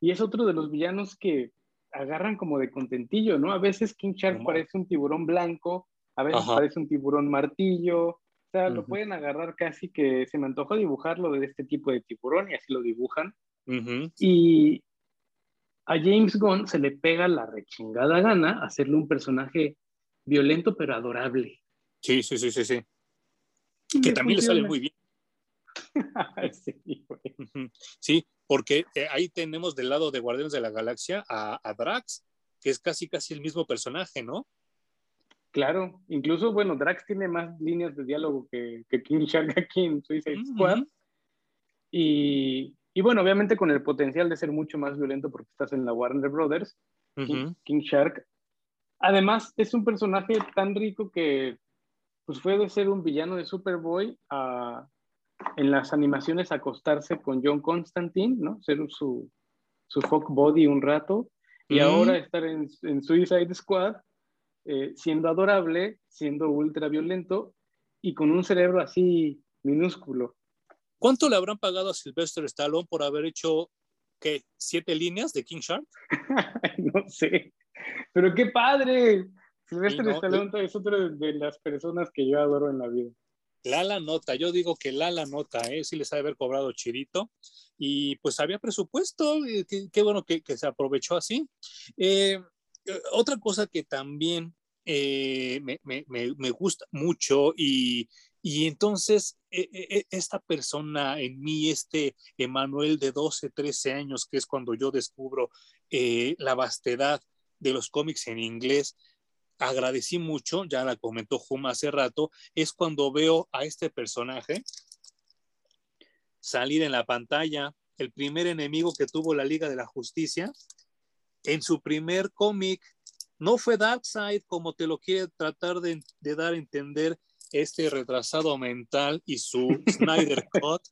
y es otro de los villanos que agarran como de contentillo, ¿no? A veces King Shark parece un tiburón blanco, a veces parece un tiburón martillo, o sea, lo pueden agarrar casi que se me antoja dibujarlo de este tipo de tiburón y así lo dibujan. Y a James Gunn se le pega la rechingada gana hacerle un personaje violento pero adorable. Sí, sí, sí, sí, sí. Que también le sale muy bien. sí, sí, porque eh, ahí tenemos del lado de Guardianes de la Galaxia a, Drax, que es casi casi el mismo personaje, ¿no? Claro, incluso, bueno, Drax tiene más líneas de diálogo que, King Shark aquí en Suicide Squad. y, y, bueno, obviamente con el potencial de ser mucho más violento porque estás en la Warner Brothers, King, Shark. Además, es un personaje tan rico que pues fue de ser un villano de Superboy a en las animaciones acostarse con John Constantine, ¿no? Ser su, su fuck body un rato, y ahora estar en, en, Suicide Squad, eh, siendo adorable, siendo ultra violento y con un cerebro así minúsculo. ¿Cuánto le habrán pagado a Sylvester Stallone por haber hecho, qué, siete líneas de King Shark? no sé, pero qué padre. Sylvester Stallone es otra de las personas que yo adoro en la vida. Lala nota, yo digo que Lala nota, ¿eh? sí les ha de haber cobrado chirito y pues había presupuesto, eh, qué, bueno que, se aprovechó así. Eh, eh, otra cosa que también me, gusta mucho y, Y entonces, e, e, e, esta persona en mí, este Emanuel de 12, 13 años, que es cuando yo descubro eh, la vastedad de los cómics en inglés, agradecí mucho, ya la comentó Juma hace rato, es cuando veo a este personaje salir en la pantalla, el primer enemigo que tuvo la Liga de la Justicia, en su primer cómic, no fue Darkseid como te lo quiere tratar de, de dar a entender este retrasado mental y su Snyder Cut,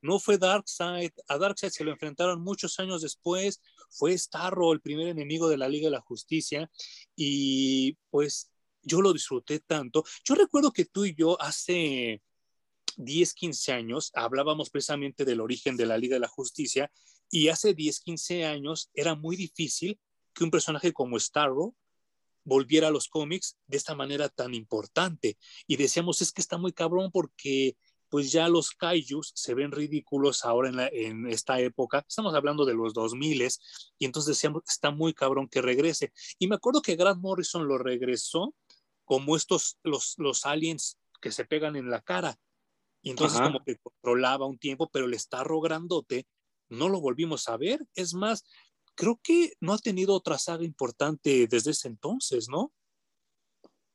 no fue Darkseid, a Darkseid se lo enfrentaron muchos años después, fue Starro el primer enemigo de la Liga de la Justicia y pues yo lo disfruté tanto. Yo recuerdo que tú y yo hace 10, 15 años hablábamos precisamente del origen de la Liga de la Justicia y hace 10, 15 años era muy difícil que un personaje como Starro volviera a los cómics de esta manera tan importante. Y decíamos, es que está muy cabrón porque pues ya los kaijus se ven ridículos ahora en, esta época. Estamos hablando de los 2000 y entonces decíamos, está muy cabrón que regrese. Y me acuerdo que Grant Morrison lo regresó como estos, los, los aliens que se pegan en la cara. Y entonces como que controlaba un tiempo, pero el Starro grandote no lo volvimos a ver. Es más, creo que no ha tenido otra saga importante desde ese entonces, ¿no?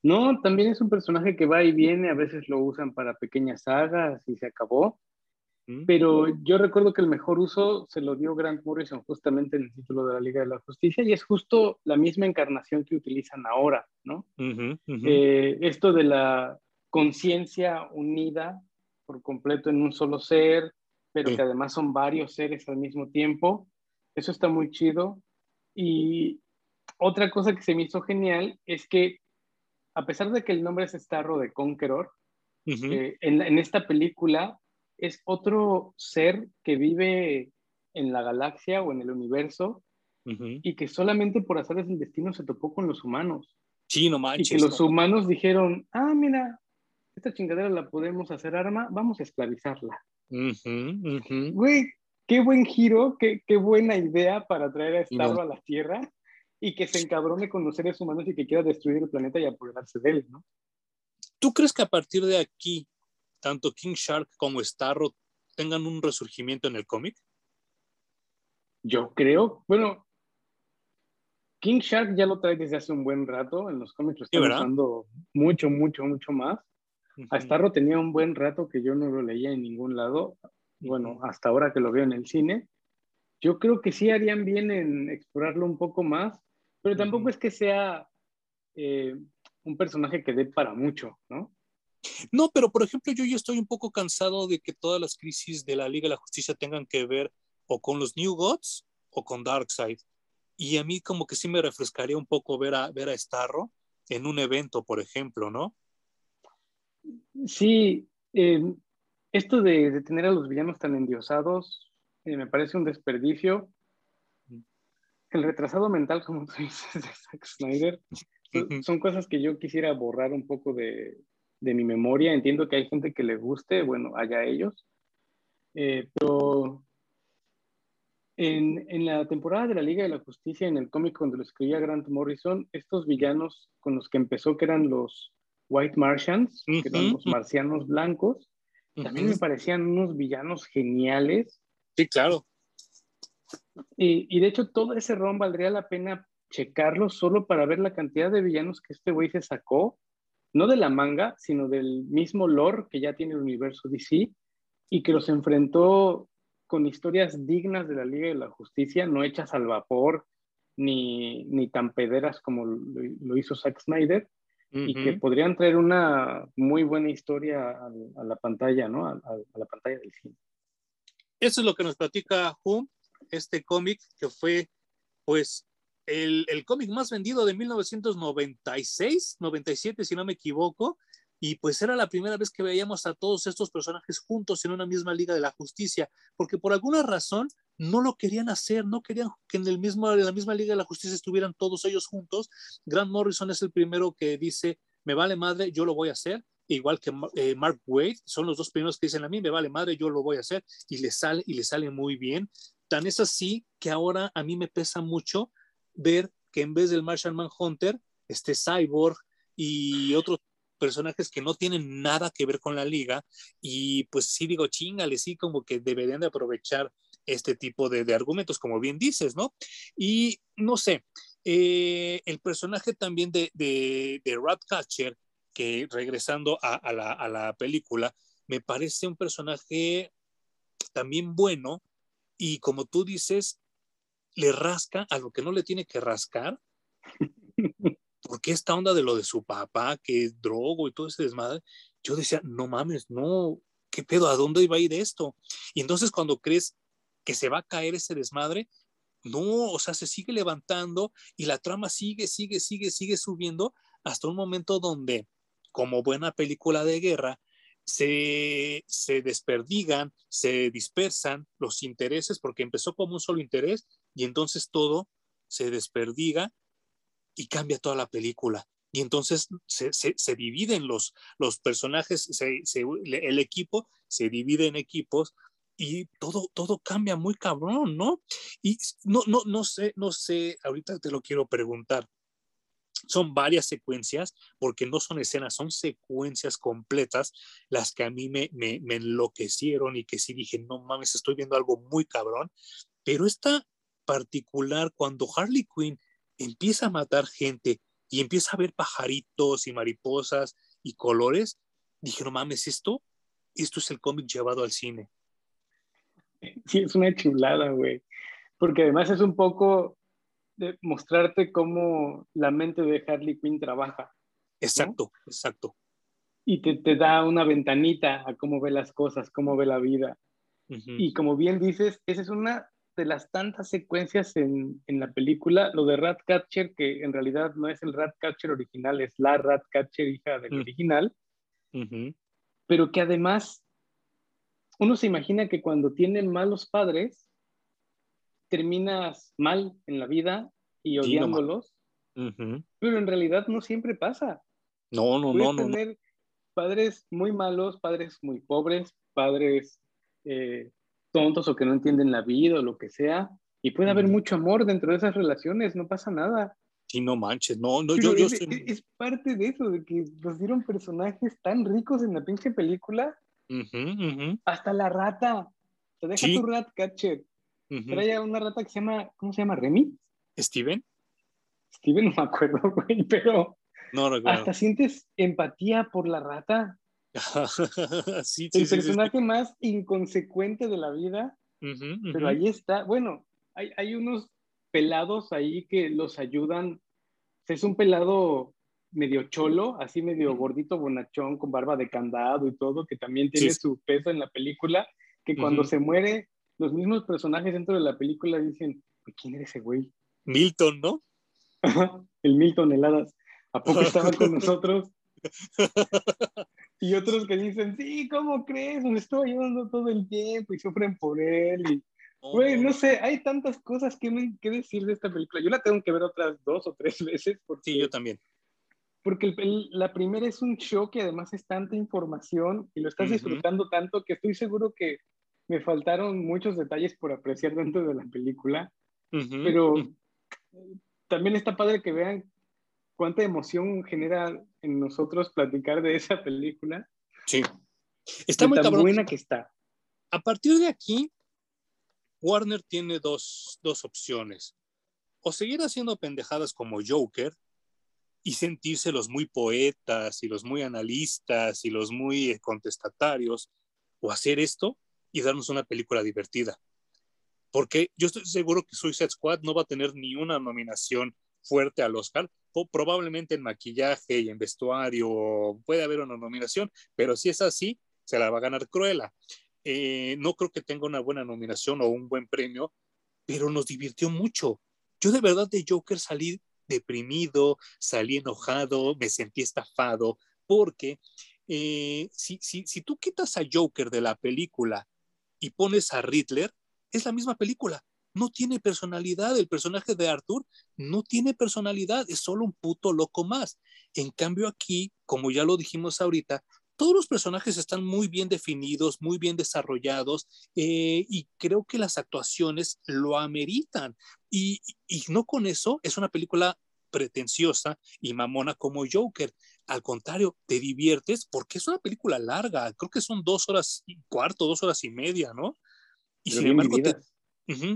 No, también es un personaje que va y viene, a veces lo usan para pequeñas sagas y se acabó. Mm. Pero yo recuerdo que el mejor uso se lo dio Grant Morrison justamente en el título de la Liga de la Justicia y es justo la misma encarnación que utilizan ahora, ¿no? Eh, esto de la conciencia unida por completo en un solo ser, pero que además son varios seres al mismo tiempo, eso está muy chido. Y otra cosa que se me hizo genial es que a pesar de que el nombre es Starro de Conqueror, eh, en, esta película es otro ser que vive en la galaxia o en el universo y que solamente por hacer del destino se topó con los humanos. Sí, no manches. Y que los humanos dijeron, ah, mira, esta chingadera la podemos hacer arma, vamos a esclavizarla. Güey, qué buen giro, qué, qué, buena idea para traer a Starro a la Tierra y que se encabrone con los seres humanos y que quiera destruir el planeta y apoderarse de él, ¿no? ¿Tú crees que a partir de aquí, tanto King Shark como Starro tengan un resurgimiento en el cómic? Yo creo, bueno, King Shark ya lo trae desde hace un buen rato, en los cómics lo están usando mucho, mucho, mucho más. A Starro tenía un buen rato que yo no lo leía en ningún lado, bueno, hasta ahora que lo veo en el cine. Yo creo que sí harían bien en explorarlo un poco más, pero tampoco es que sea eh, un personaje que dé para mucho, ¿no? No, pero por ejemplo, yo ya estoy un poco cansado de que todas las crisis de la Liga de la Justicia tengan que ver o con los New Gods o con Darkseid. Y a mí como que sí me refrescaría un poco ver a, ver a Starro en un evento, por ejemplo, ¿no? Sí, eh, esto de, tener a los villanos tan endiosados eh, me parece un desperdicio el retrasado mental, como tú dices, de Zack Snyder, son, cosas que yo quisiera borrar un poco de, de, mi memoria. Entiendo que hay gente que le guste, bueno, allá ellos. Eh, pero en, en, la temporada de la Liga de la Justicia, en el cómic cuando lo escribía Grant Morrison, estos villanos con los que empezó, que eran los White Martians, que eran los marcianos blancos, también me parecían unos villanos geniales. Sí, claro. Y, de hecho, todo ese ron valdría la pena checarlo solo para ver la cantidad de villanos que este güey se sacó, no de la manga, sino del mismo lore que ya tiene el universo DC y que los enfrentó con historias dignas de la Liga de la Justicia, no hechas al vapor ni, ni tan pederas como lo, hizo Zack Snyder, y que podrían traer una muy buena historia a, la pantalla, ¿no? A, a, la pantalla del cine. Eso es lo que nos platica Hum este cómic que fue pues el, el cómic más vendido de 1996, 97 si no me equivoco, y pues era la primera vez que veíamos a todos estos personajes juntos en una misma Liga de la Justicia, porque por alguna razón no lo querían hacer, no querían que en, el mismo, en la misma Liga de la Justicia estuvieran todos ellos juntos. Grant Morrison es el primero que dice, me vale madre, yo lo voy a hacer, igual que eh, Mark Wade, son los dos primeros que dicen a mí, me vale madre, yo lo voy a hacer, y le sale, y le sale muy bien. Tan es así que ahora a mí me pesa mucho ver que en vez del Martian Manhunter, este Cyborg y otros personajes que no tienen nada que ver con la liga y pues sí digo, chingale, sí, como que deberían de aprovechar este tipo de, argumentos, como bien dices, ¿no? Y no sé, eh, el personaje también de, de, de Ratcatcher, que regresando a, la, a la película, me parece un personaje también bueno y como tú dices, le rasca a lo que no le tiene que rascar. Porque esta onda de lo de su papá, que es drogo y todo ese desmadre, yo decía, no mames, no, ¿qué pedo? ¿A dónde iba a ir esto? Y entonces cuando crees que se va a caer ese desmadre, no, o sea, se sigue levantando y la trama sigue, sigue, sigue, sigue subiendo hasta un momento donde, como buena película de guerra, se, se desperdigan, se dispersan los intereses, porque empezó como un solo interés y entonces todo se desperdiga y cambia toda la película. Y entonces se, se, dividen los, los personajes, el equipo se divide en equipos y todo, todo cambia muy cabrón, ¿no? Y no, no, no sé, no sé, ahorita te lo quiero preguntar. Son varias secuencias, porque no son escenas, son secuencias completas las que a mí me, me, enloquecieron y que sí dije, no mames, estoy viendo algo muy cabrón. Pero esta particular, cuando Harley Quinn empieza a matar gente y empieza a ver pajaritos y mariposas y colores, dije, no mames, esto, esto es el cómic llevado al cine. Sí, es una chulada, güey. Porque además es un poco de mostrarte cómo la mente de Harley Quinn trabaja. Exacto, exacto. Y te, te, da una ventanita a cómo ve las cosas, cómo ve la vida. Y como bien dices, esa es una de las tantas secuencias en, en, la película, lo de Ratcatcher, que en realidad no es el Ratcatcher original, es la Ratcatcher hija del original, pero que además uno se imagina que cuando tienen malos padres, terminas mal en la vida y odiándolos, pero en realidad no siempre pasa. No, no, no, no. tener padres muy malos, padres muy pobres, padres eh, tontos o que no entienden la vida o lo que sea, y puede haber mucho amor dentro de esas relaciones, no pasa nada. Sí, no manches, no, no, yo, yo es, es, parte de eso, de que nos dieron personajes tan ricos en la pinche película hasta la rata. Te deja tu rat catcher. Trae una rata que se llama, ¿cómo se llama? ¿Remy? ¿Steven? Steven no me acuerdo, güey, pero no, hasta sientes empatía por la rata. sí, El personaje más inconsecuente de la vida, pero ahí está. Bueno, hay, hay unos pelados ahí que los ayudan. Es un pelado medio cholo, así medio gordito, bonachón, con barba de candado y todo, que también tiene su peso en la película, que cuando se muere, los mismos personajes dentro de la película dicen, ¿quién era ese güey? Milton, ¿no? el Milton heladas. ¿A poco estaba con nosotros? y otros que dicen, sí, ¿cómo crees? Me estoy ayudando todo el tiempo y sufren por él. Y, güey, no sé, hay tantas cosas que, que decir de esta película. Yo la tengo que ver otras dos o tres veces. Porque... Sí, yo también porque la primera es un show que además es tanta información y lo estás disfrutando tanto que estoy seguro que me faltaron muchos detalles por apreciar dentro de la película, pero también está padre que vean cuánta emoción genera en nosotros platicar de esa película. Sí. Está muy tan buena que está. A partir de aquí, Warner tiene dos, dos opciones. O seguir haciendo pendejadas como Joker, y sentirse los muy poetas y los muy analistas y los muy eh, contestatarios, o hacer esto y darnos una película divertida. Porque yo estoy seguro que Suicide Squad no va a tener ni una nominación fuerte al Oscar, o probablemente en maquillaje y en vestuario puede haber una nominación, pero si es así, se la va a ganar Cruella. Eh, no creo que tenga una buena nominación o un buen premio, pero nos divirtió mucho. Yo de verdad de Joker salí deprimido, salí enojado, me sentí estafado, porque eh, si, si, si tú quitas a Joker de la película y pones a Riddler, es la misma película. No tiene personalidad. El personaje de Arthur no tiene personalidad. Es solo un puto loco más. En cambio aquí, como ya lo dijimos ahorita, todos los personajes están muy bien definidos, muy bien desarrollados eh, y creo que las actuaciones lo ameritan. Y, y, no con eso, es una película pretenciosa y mamona como Joker. Al contrario, te diviertes porque es una película larga, creo que son dos horas y cuarto, dos horas y media, ¿no? Y sin embargo, te,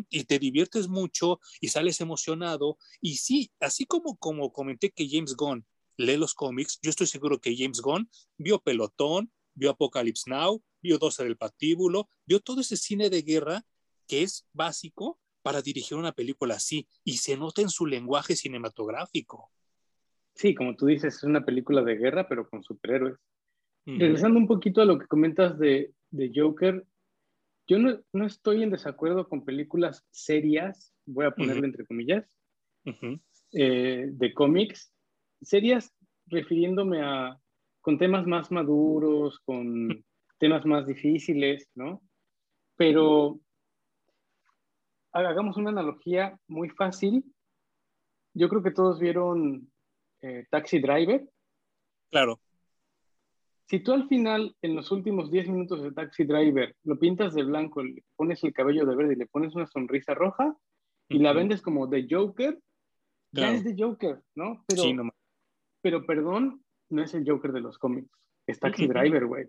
y te diviertes mucho y sales emocionado. Y sí, así como, como comenté que James Gunn lee los cómics, yo estoy seguro que James Gunn vio Pelotón, vio Apocalypse Now, vio 12 del Patíbulo, vio todo ese cine de guerra que es básico para dirigir una película así y se nota en su lenguaje cinematográfico. Sí, como tú dices, es una película de guerra, pero con superhéroes. Regresando un poquito a lo que comentas de, de Joker, yo no, no, estoy en desacuerdo con películas serias, voy a ponerlo entre comillas, eh, de cómics, serias refiriéndome a con temas más maduros, con temas más difíciles, ¿no? Pero hagamos una analogía muy fácil. Yo creo que todos vieron eh, Taxi Driver. Claro. Si tú al final, en los últimos 10 minutos de Taxi Driver, lo pintas de blanco, le pones el cabello de verde y le pones una sonrisa roja y la vendes como de Joker, ya es de Joker, ¿no? Pero, sí, no. pero perdón, no es el Joker de los cómics, es Taxi Driver, güey.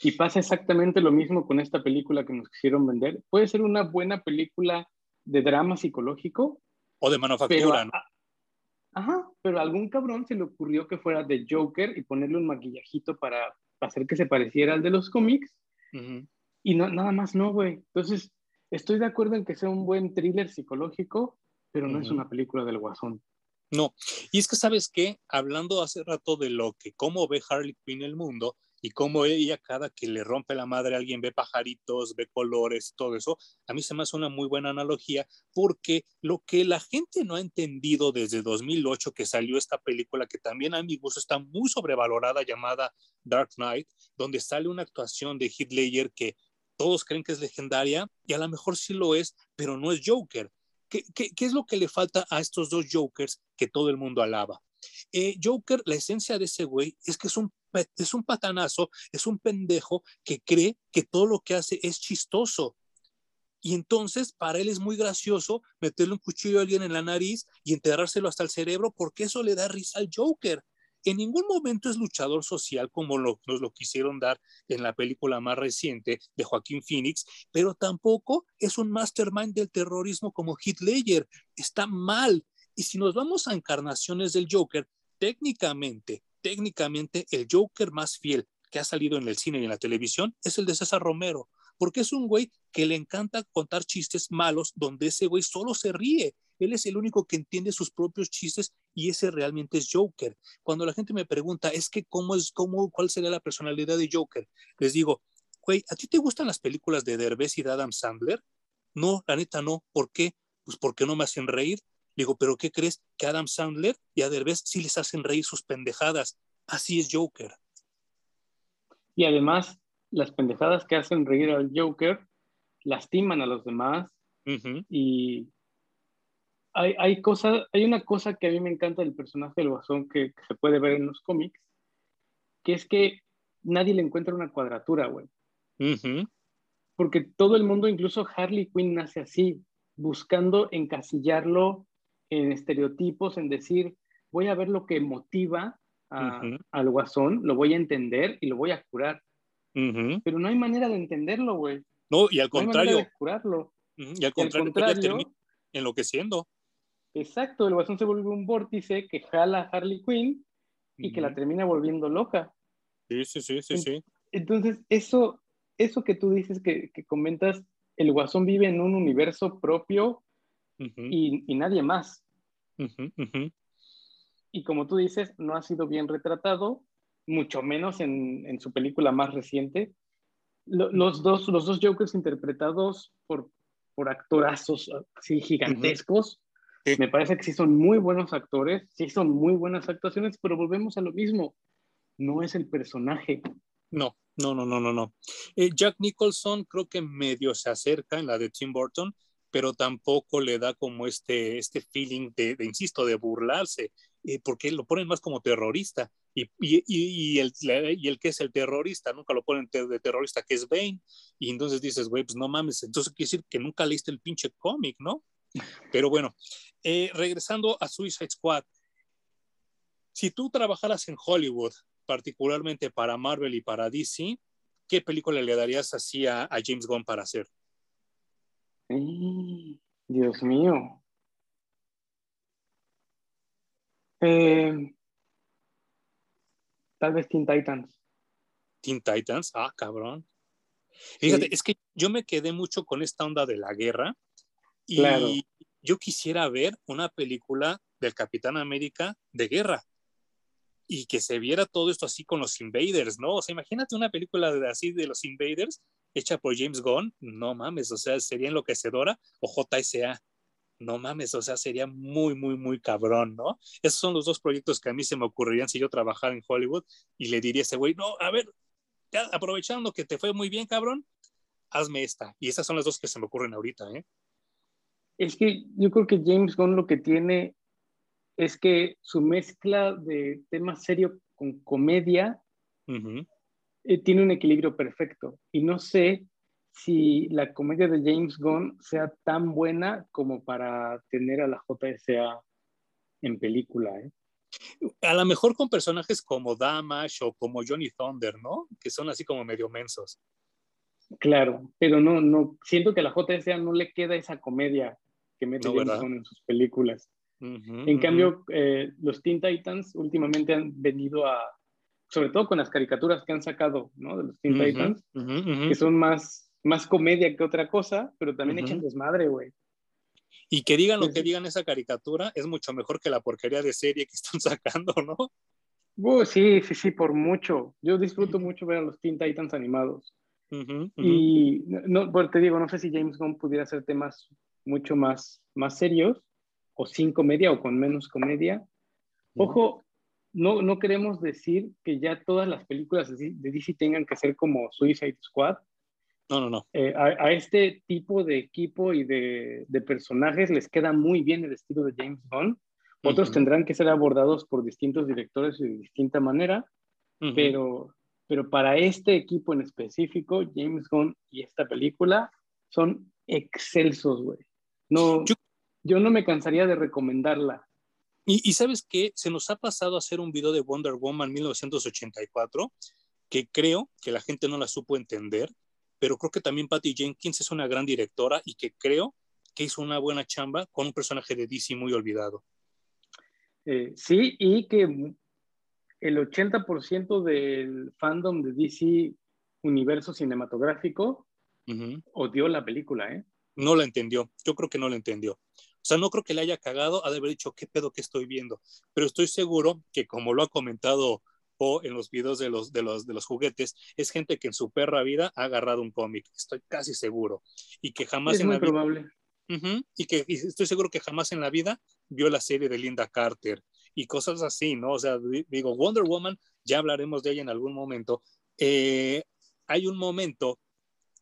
Y pasa exactamente lo mismo con esta película que nos quisieron vender. Puede ser una buena película de drama psicológico. O de manufactura, ¿no? Ajá, pero a algún cabrón se le ocurrió que fuera de Joker y ponerle un maquillajito para hacer que se pareciera al de los cómics. Y no, nada más no, güey. Entonces, estoy de acuerdo en que sea un buen thriller psicológico, pero no es una película del guasón. No, y es que sabes qué, hablando hace rato de lo que, cómo ve Harley Quinn el mundo y cómo ella cada que le rompe la madre a alguien ve pajaritos, ve colores, todo eso, a mí se me hace una muy buena analogía porque lo que la gente no ha entendido desde 2008 que salió esta película que también a mi gusto está muy sobrevalorada llamada Dark Knight, donde sale una actuación de Heath Ledger que todos creen que es legendaria y a lo mejor sí lo es, pero no es Joker. ¿Qué, es lo que le falta a estos dos Jokers que todo el mundo alaba? Eh, Joker, la esencia de ese güey es que es un, es un patanazo, es un pendejo que cree que todo lo que hace es chistoso. Y entonces para él es muy gracioso meterle un cuchillo a alguien en la nariz y enterrárselo hasta el cerebro porque eso le da risa al Joker en ningún momento es luchador social como lo, nos lo quisieron dar en la película más reciente de Joaquín Phoenix, pero tampoco es un mastermind del terrorismo como Ledger. Está mal. Y si nos vamos a encarnaciones del Joker, técnicamente, técnicamente el Joker más fiel que ha salido en el cine y en la televisión es el de César Romero, porque es un güey que le encanta contar chistes malos donde ese güey solo se ríe él es el único que entiende sus propios chistes y ese realmente es Joker. Cuando la gente me pregunta, es que cómo es, cómo, cuál sería la personalidad de Joker, les digo, güey, ¿a ti te gustan las películas de Derbez y de Adam Sandler? No, la neta no. ¿Por qué? Pues porque no me hacen reír. Digo, ¿pero qué crees? Que Adam Sandler y a Derbez sí les hacen reír sus pendejadas. Así es Joker. Y además, las pendejadas que hacen reír al Joker lastiman a los demás y hay, hay, hay una cosa que a mí me encanta del personaje del Guasón que, se puede ver en los cómics, que es que nadie le encuentra una cuadratura, güey. Porque todo el mundo, incluso Harley Quinn, nace así, buscando encasillarlo en estereotipos, en decir, voy a ver lo que motiva al guasón, lo voy a entender y lo voy a curar. Pero no hay manera de entenderlo, güey. No, y al contrario. de curarlo. Y al contrario, y al contrario enloqueciendo. Exacto, el guasón se vuelve un vórtice que jala a Harley Quinn y que la termina volviendo loca. Sí, sí, sí, sí, sí. Entonces, eso, eso que tú dices que, comentas, el guasón vive en un universo propio y, nadie más. Y como tú dices, no ha sido bien retratado, mucho menos en, su película más reciente. los, dos, los dos Jokers interpretados por, por actorazos así gigantescos, me parece que sí son muy buenos actores, sí son muy buenas actuaciones, pero volvemos a lo mismo. No es el personaje. No, no, no, no, no, no. Eh, Jack Nicholson creo que medio se acerca en la de Tim Burton, pero tampoco le da como este, este feeling de, insisto, de burlarse, eh, porque lo ponen más como terrorista. Y, y, y, el, y, el, que es el terrorista, nunca lo ponen de terrorista, que es Bane. Y entonces dices, güey, pues no mames, entonces quiere decir que nunca leíste el pinche cómic, ¿no? Pero bueno, eh, regresando a Suicide Squad, Si tú trabajaras en Hollywood, particularmente para Marvel y para DC, ¿qué película le darías así a, a James Gunn para hacer? Dios mío. Eh, tal vez Teen Titans. Teen Titans, ah, cabrón. Fíjate, es que yo me quedé mucho con esta onda de la guerra y yo quisiera ver una película del Capitán América de guerra y que se viera todo esto así con los invaders, ¿no? O sea, imagínate una película de, así de los invaders hecha por James Gunn, no mames, o sea, sería enloquecedora o JSA, no mames, o sea, sería muy, muy, muy cabrón, ¿no? Esos son los dos proyectos que a mí se me ocurrirían si yo trabajara en Hollywood y le diría a ese güey, no, a ver, ya aprovechando que te fue muy bien, cabrón, hazme esta. Y esas son las dos que se me ocurren ahorita, ¿eh? Es que yo creo que James Gunn lo que tiene es que su mezcla de temas serio con comedia eh, tiene un equilibrio perfecto. Y no sé si la comedia de James Gunn sea tan buena como para tener a la JSA en película. ¿eh? A lo mejor con personajes como Damash o como Johnny Thunder, ¿no? Que son así como medio mensos. Claro, pero no, no, siento que a la JSA no le queda esa comedia que mete James Gunn en sus películas. en cambio, eh, los Teen Titans últimamente han venido a, sobre todo con las caricaturas que han sacado, ¿no? De los Teen Titans, que son más, más comedia que otra cosa, pero también echan desmadre, güey. Y que digan lo que digan esa caricatura es mucho mejor que la porquería de serie que están sacando, ¿no? Uh, sí, sí, sí, por mucho. Yo disfruto mucho ver a los Teen Titans animados. Y no, pues te digo, no sé si James Gunn pudiera hacer temas mucho más, más serios, o sin comedia, o con menos comedia. Ojo, no, no queremos decir que ya todas las películas de DC tengan que ser como Suicide Squad. No, no, no. Eh, a, este tipo de equipo y de, de, personajes les queda muy bien el estilo de James Gunn. Otros tendrán que ser abordados por distintos directores y de distinta manera, pero, pero para este equipo en específico, James Gunn y esta película son excelsos, güey. No, yo, yo no me cansaría de recomendarla. Y, sabes que se nos ha pasado a hacer un video de Wonder Woman 1984, que creo que la gente no la supo entender, pero creo que también Patty Jenkins es una gran directora y que creo que hizo una buena chamba con un personaje de DC muy olvidado. Eh, sí, y que el 80% del fandom de DC universo cinematográfico odió la película, ¿eh? No la entendió, yo creo que no la entendió. O sea, no creo que le haya cagado, ha de haber dicho, ¿qué pedo que estoy viendo? Pero estoy seguro que, como lo ha comentado o en los videos de los, de, los, de los juguetes, es gente que en su perra vida ha agarrado un cómic, estoy casi seguro. Y que jamás es en muy la probable. vida... y que estoy seguro que jamás en la vida vio la serie de Linda Carter y cosas así, ¿no? O sea, digo, Wonder Woman, ya hablaremos de ella en algún momento. Eh, hay un momento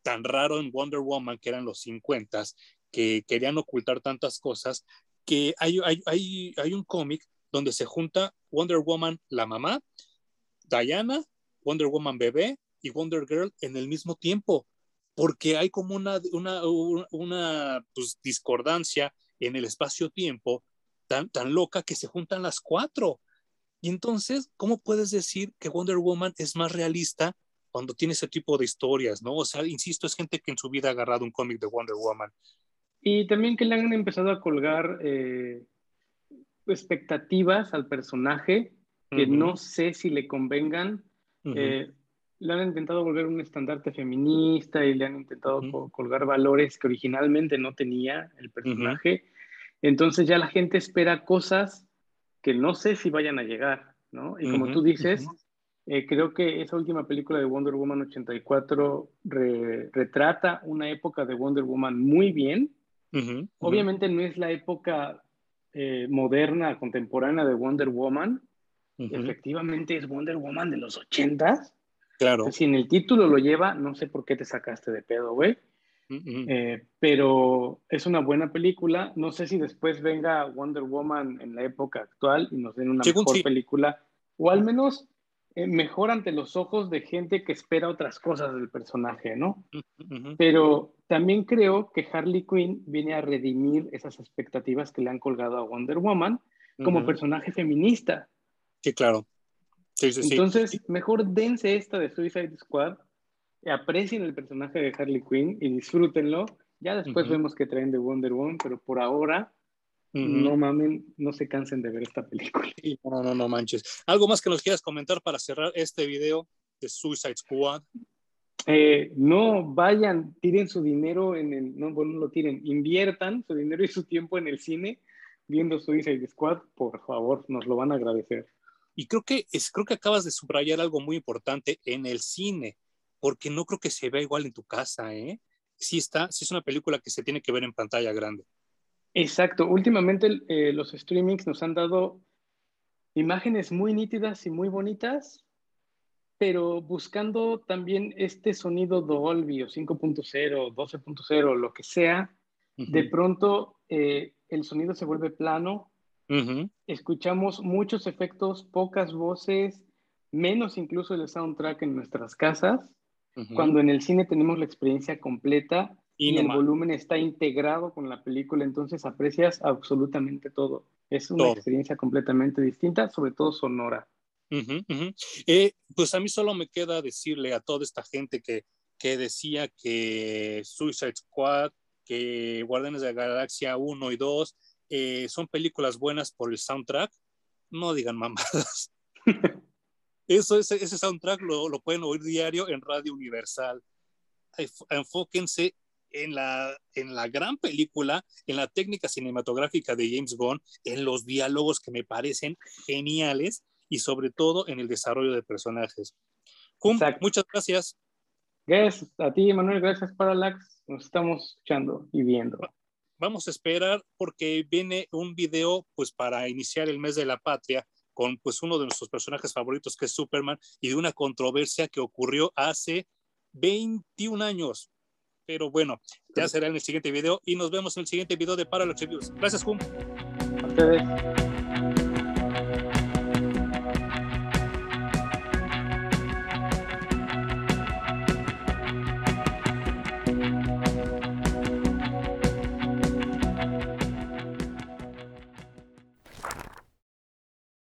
tan raro en Wonder Woman que eran los 50 que querían ocultar tantas cosas, que hay, hay, hay, un cómic donde se junta Wonder Woman, la mamá, Diana, Wonder Woman bebé y Wonder Girl en el mismo tiempo, porque hay como una, una, una pues, discordancia en el espacio-tiempo tan, tan loca que se juntan las cuatro. Y entonces, ¿cómo puedes decir que Wonder Woman es más realista cuando tiene ese tipo de historias, ¿no? O sea, insisto, es gente que en su vida ha agarrado un cómic de Wonder Woman y también que le han empezado a colgar eh, expectativas al personaje que no sé si le convengan. Eh, le han intentado volver un estandarte feminista y le han intentado colgar valores que originalmente no tenía el personaje. Entonces ya la gente espera cosas que no sé si vayan a llegar, ¿no? Y como tú dices, eh, creo que esa última película de Wonder Woman 84 retrata una época de Wonder Woman muy bien Obviamente no es la época eh, moderna, contemporánea de Wonder Woman. Efectivamente es Wonder Woman de los ochentas. Claro. Si en el título lo lleva, no sé por qué te sacaste de pedo, güey. Eh, pero es una buena película. No sé si después venga Wonder Woman en la época actual y nos den una mejor película. O al menos mejor ante los ojos de gente que espera otras cosas del personaje, ¿no? Pero también creo que Harley Quinn viene a redimir esas expectativas que le han colgado a Wonder Woman como personaje feminista. Sí, claro. Entonces, mejor dense esta de Suicide Squad, aprecien el personaje de Harley Quinn y disfrútenlo. Ya después vemos que traen de Wonder Woman, pero por ahora no mamen, no se cansen de ver esta película. No, no, no manches. ¿Algo más que nos quieras comentar para cerrar este video de Suicide Squad? Eh, no vayan, tiren su dinero en el, no, bueno, no lo tiren, inviertan su dinero y su tiempo en el cine viendo Suicide Squad, por favor, nos lo van a agradecer. Y creo que, es, creo que acabas de subrayar algo muy importante en el cine, porque no creo que se vea igual en tu casa, ¿eh? Sí está, sí es una película que se tiene que ver en pantalla grande. Exacto, últimamente eh, los streamings nos han dado imágenes muy nítidas y muy bonitas, pero buscando también este sonido Dolby o 5.0, 12.0, lo que sea, de pronto eh, el sonido se vuelve plano, escuchamos muchos efectos, pocas voces, menos incluso el soundtrack en nuestras casas, cuando en el cine tenemos la experiencia completa y, el volumen está integrado con la película, entonces aprecias absolutamente todo. Es una experiencia completamente distinta, sobre todo sonora. Eh, pues a mí solo me queda decirle a toda esta gente que, que decía que Suicide Squad que Guardianes de la Galaxia 1 y 2 eh, son películas buenas por el soundtrack, no digan mamadas. Eso, ese, ese soundtrack lo, lo, pueden oír diario en Radio Universal. Enfóquense en la, en la gran película, en la técnica cinematográfica de James Bond, en los diálogos que me parecen geniales y sobre todo en el desarrollo de personajes. muchas gracias. Gracias a ti, Manuel. Gracias, Parallax. Nos estamos escuchando y viendo. Vamos a esperar porque viene un video pues para iniciar el mes de la patria con pues uno de nuestros personajes favoritos que es Superman y de una controversia que ocurrió hace 21 años. Pero bueno, ya será en el siguiente video y nos vemos en el siguiente video de Parallax Reviews. Gracias, Jum. A ustedes.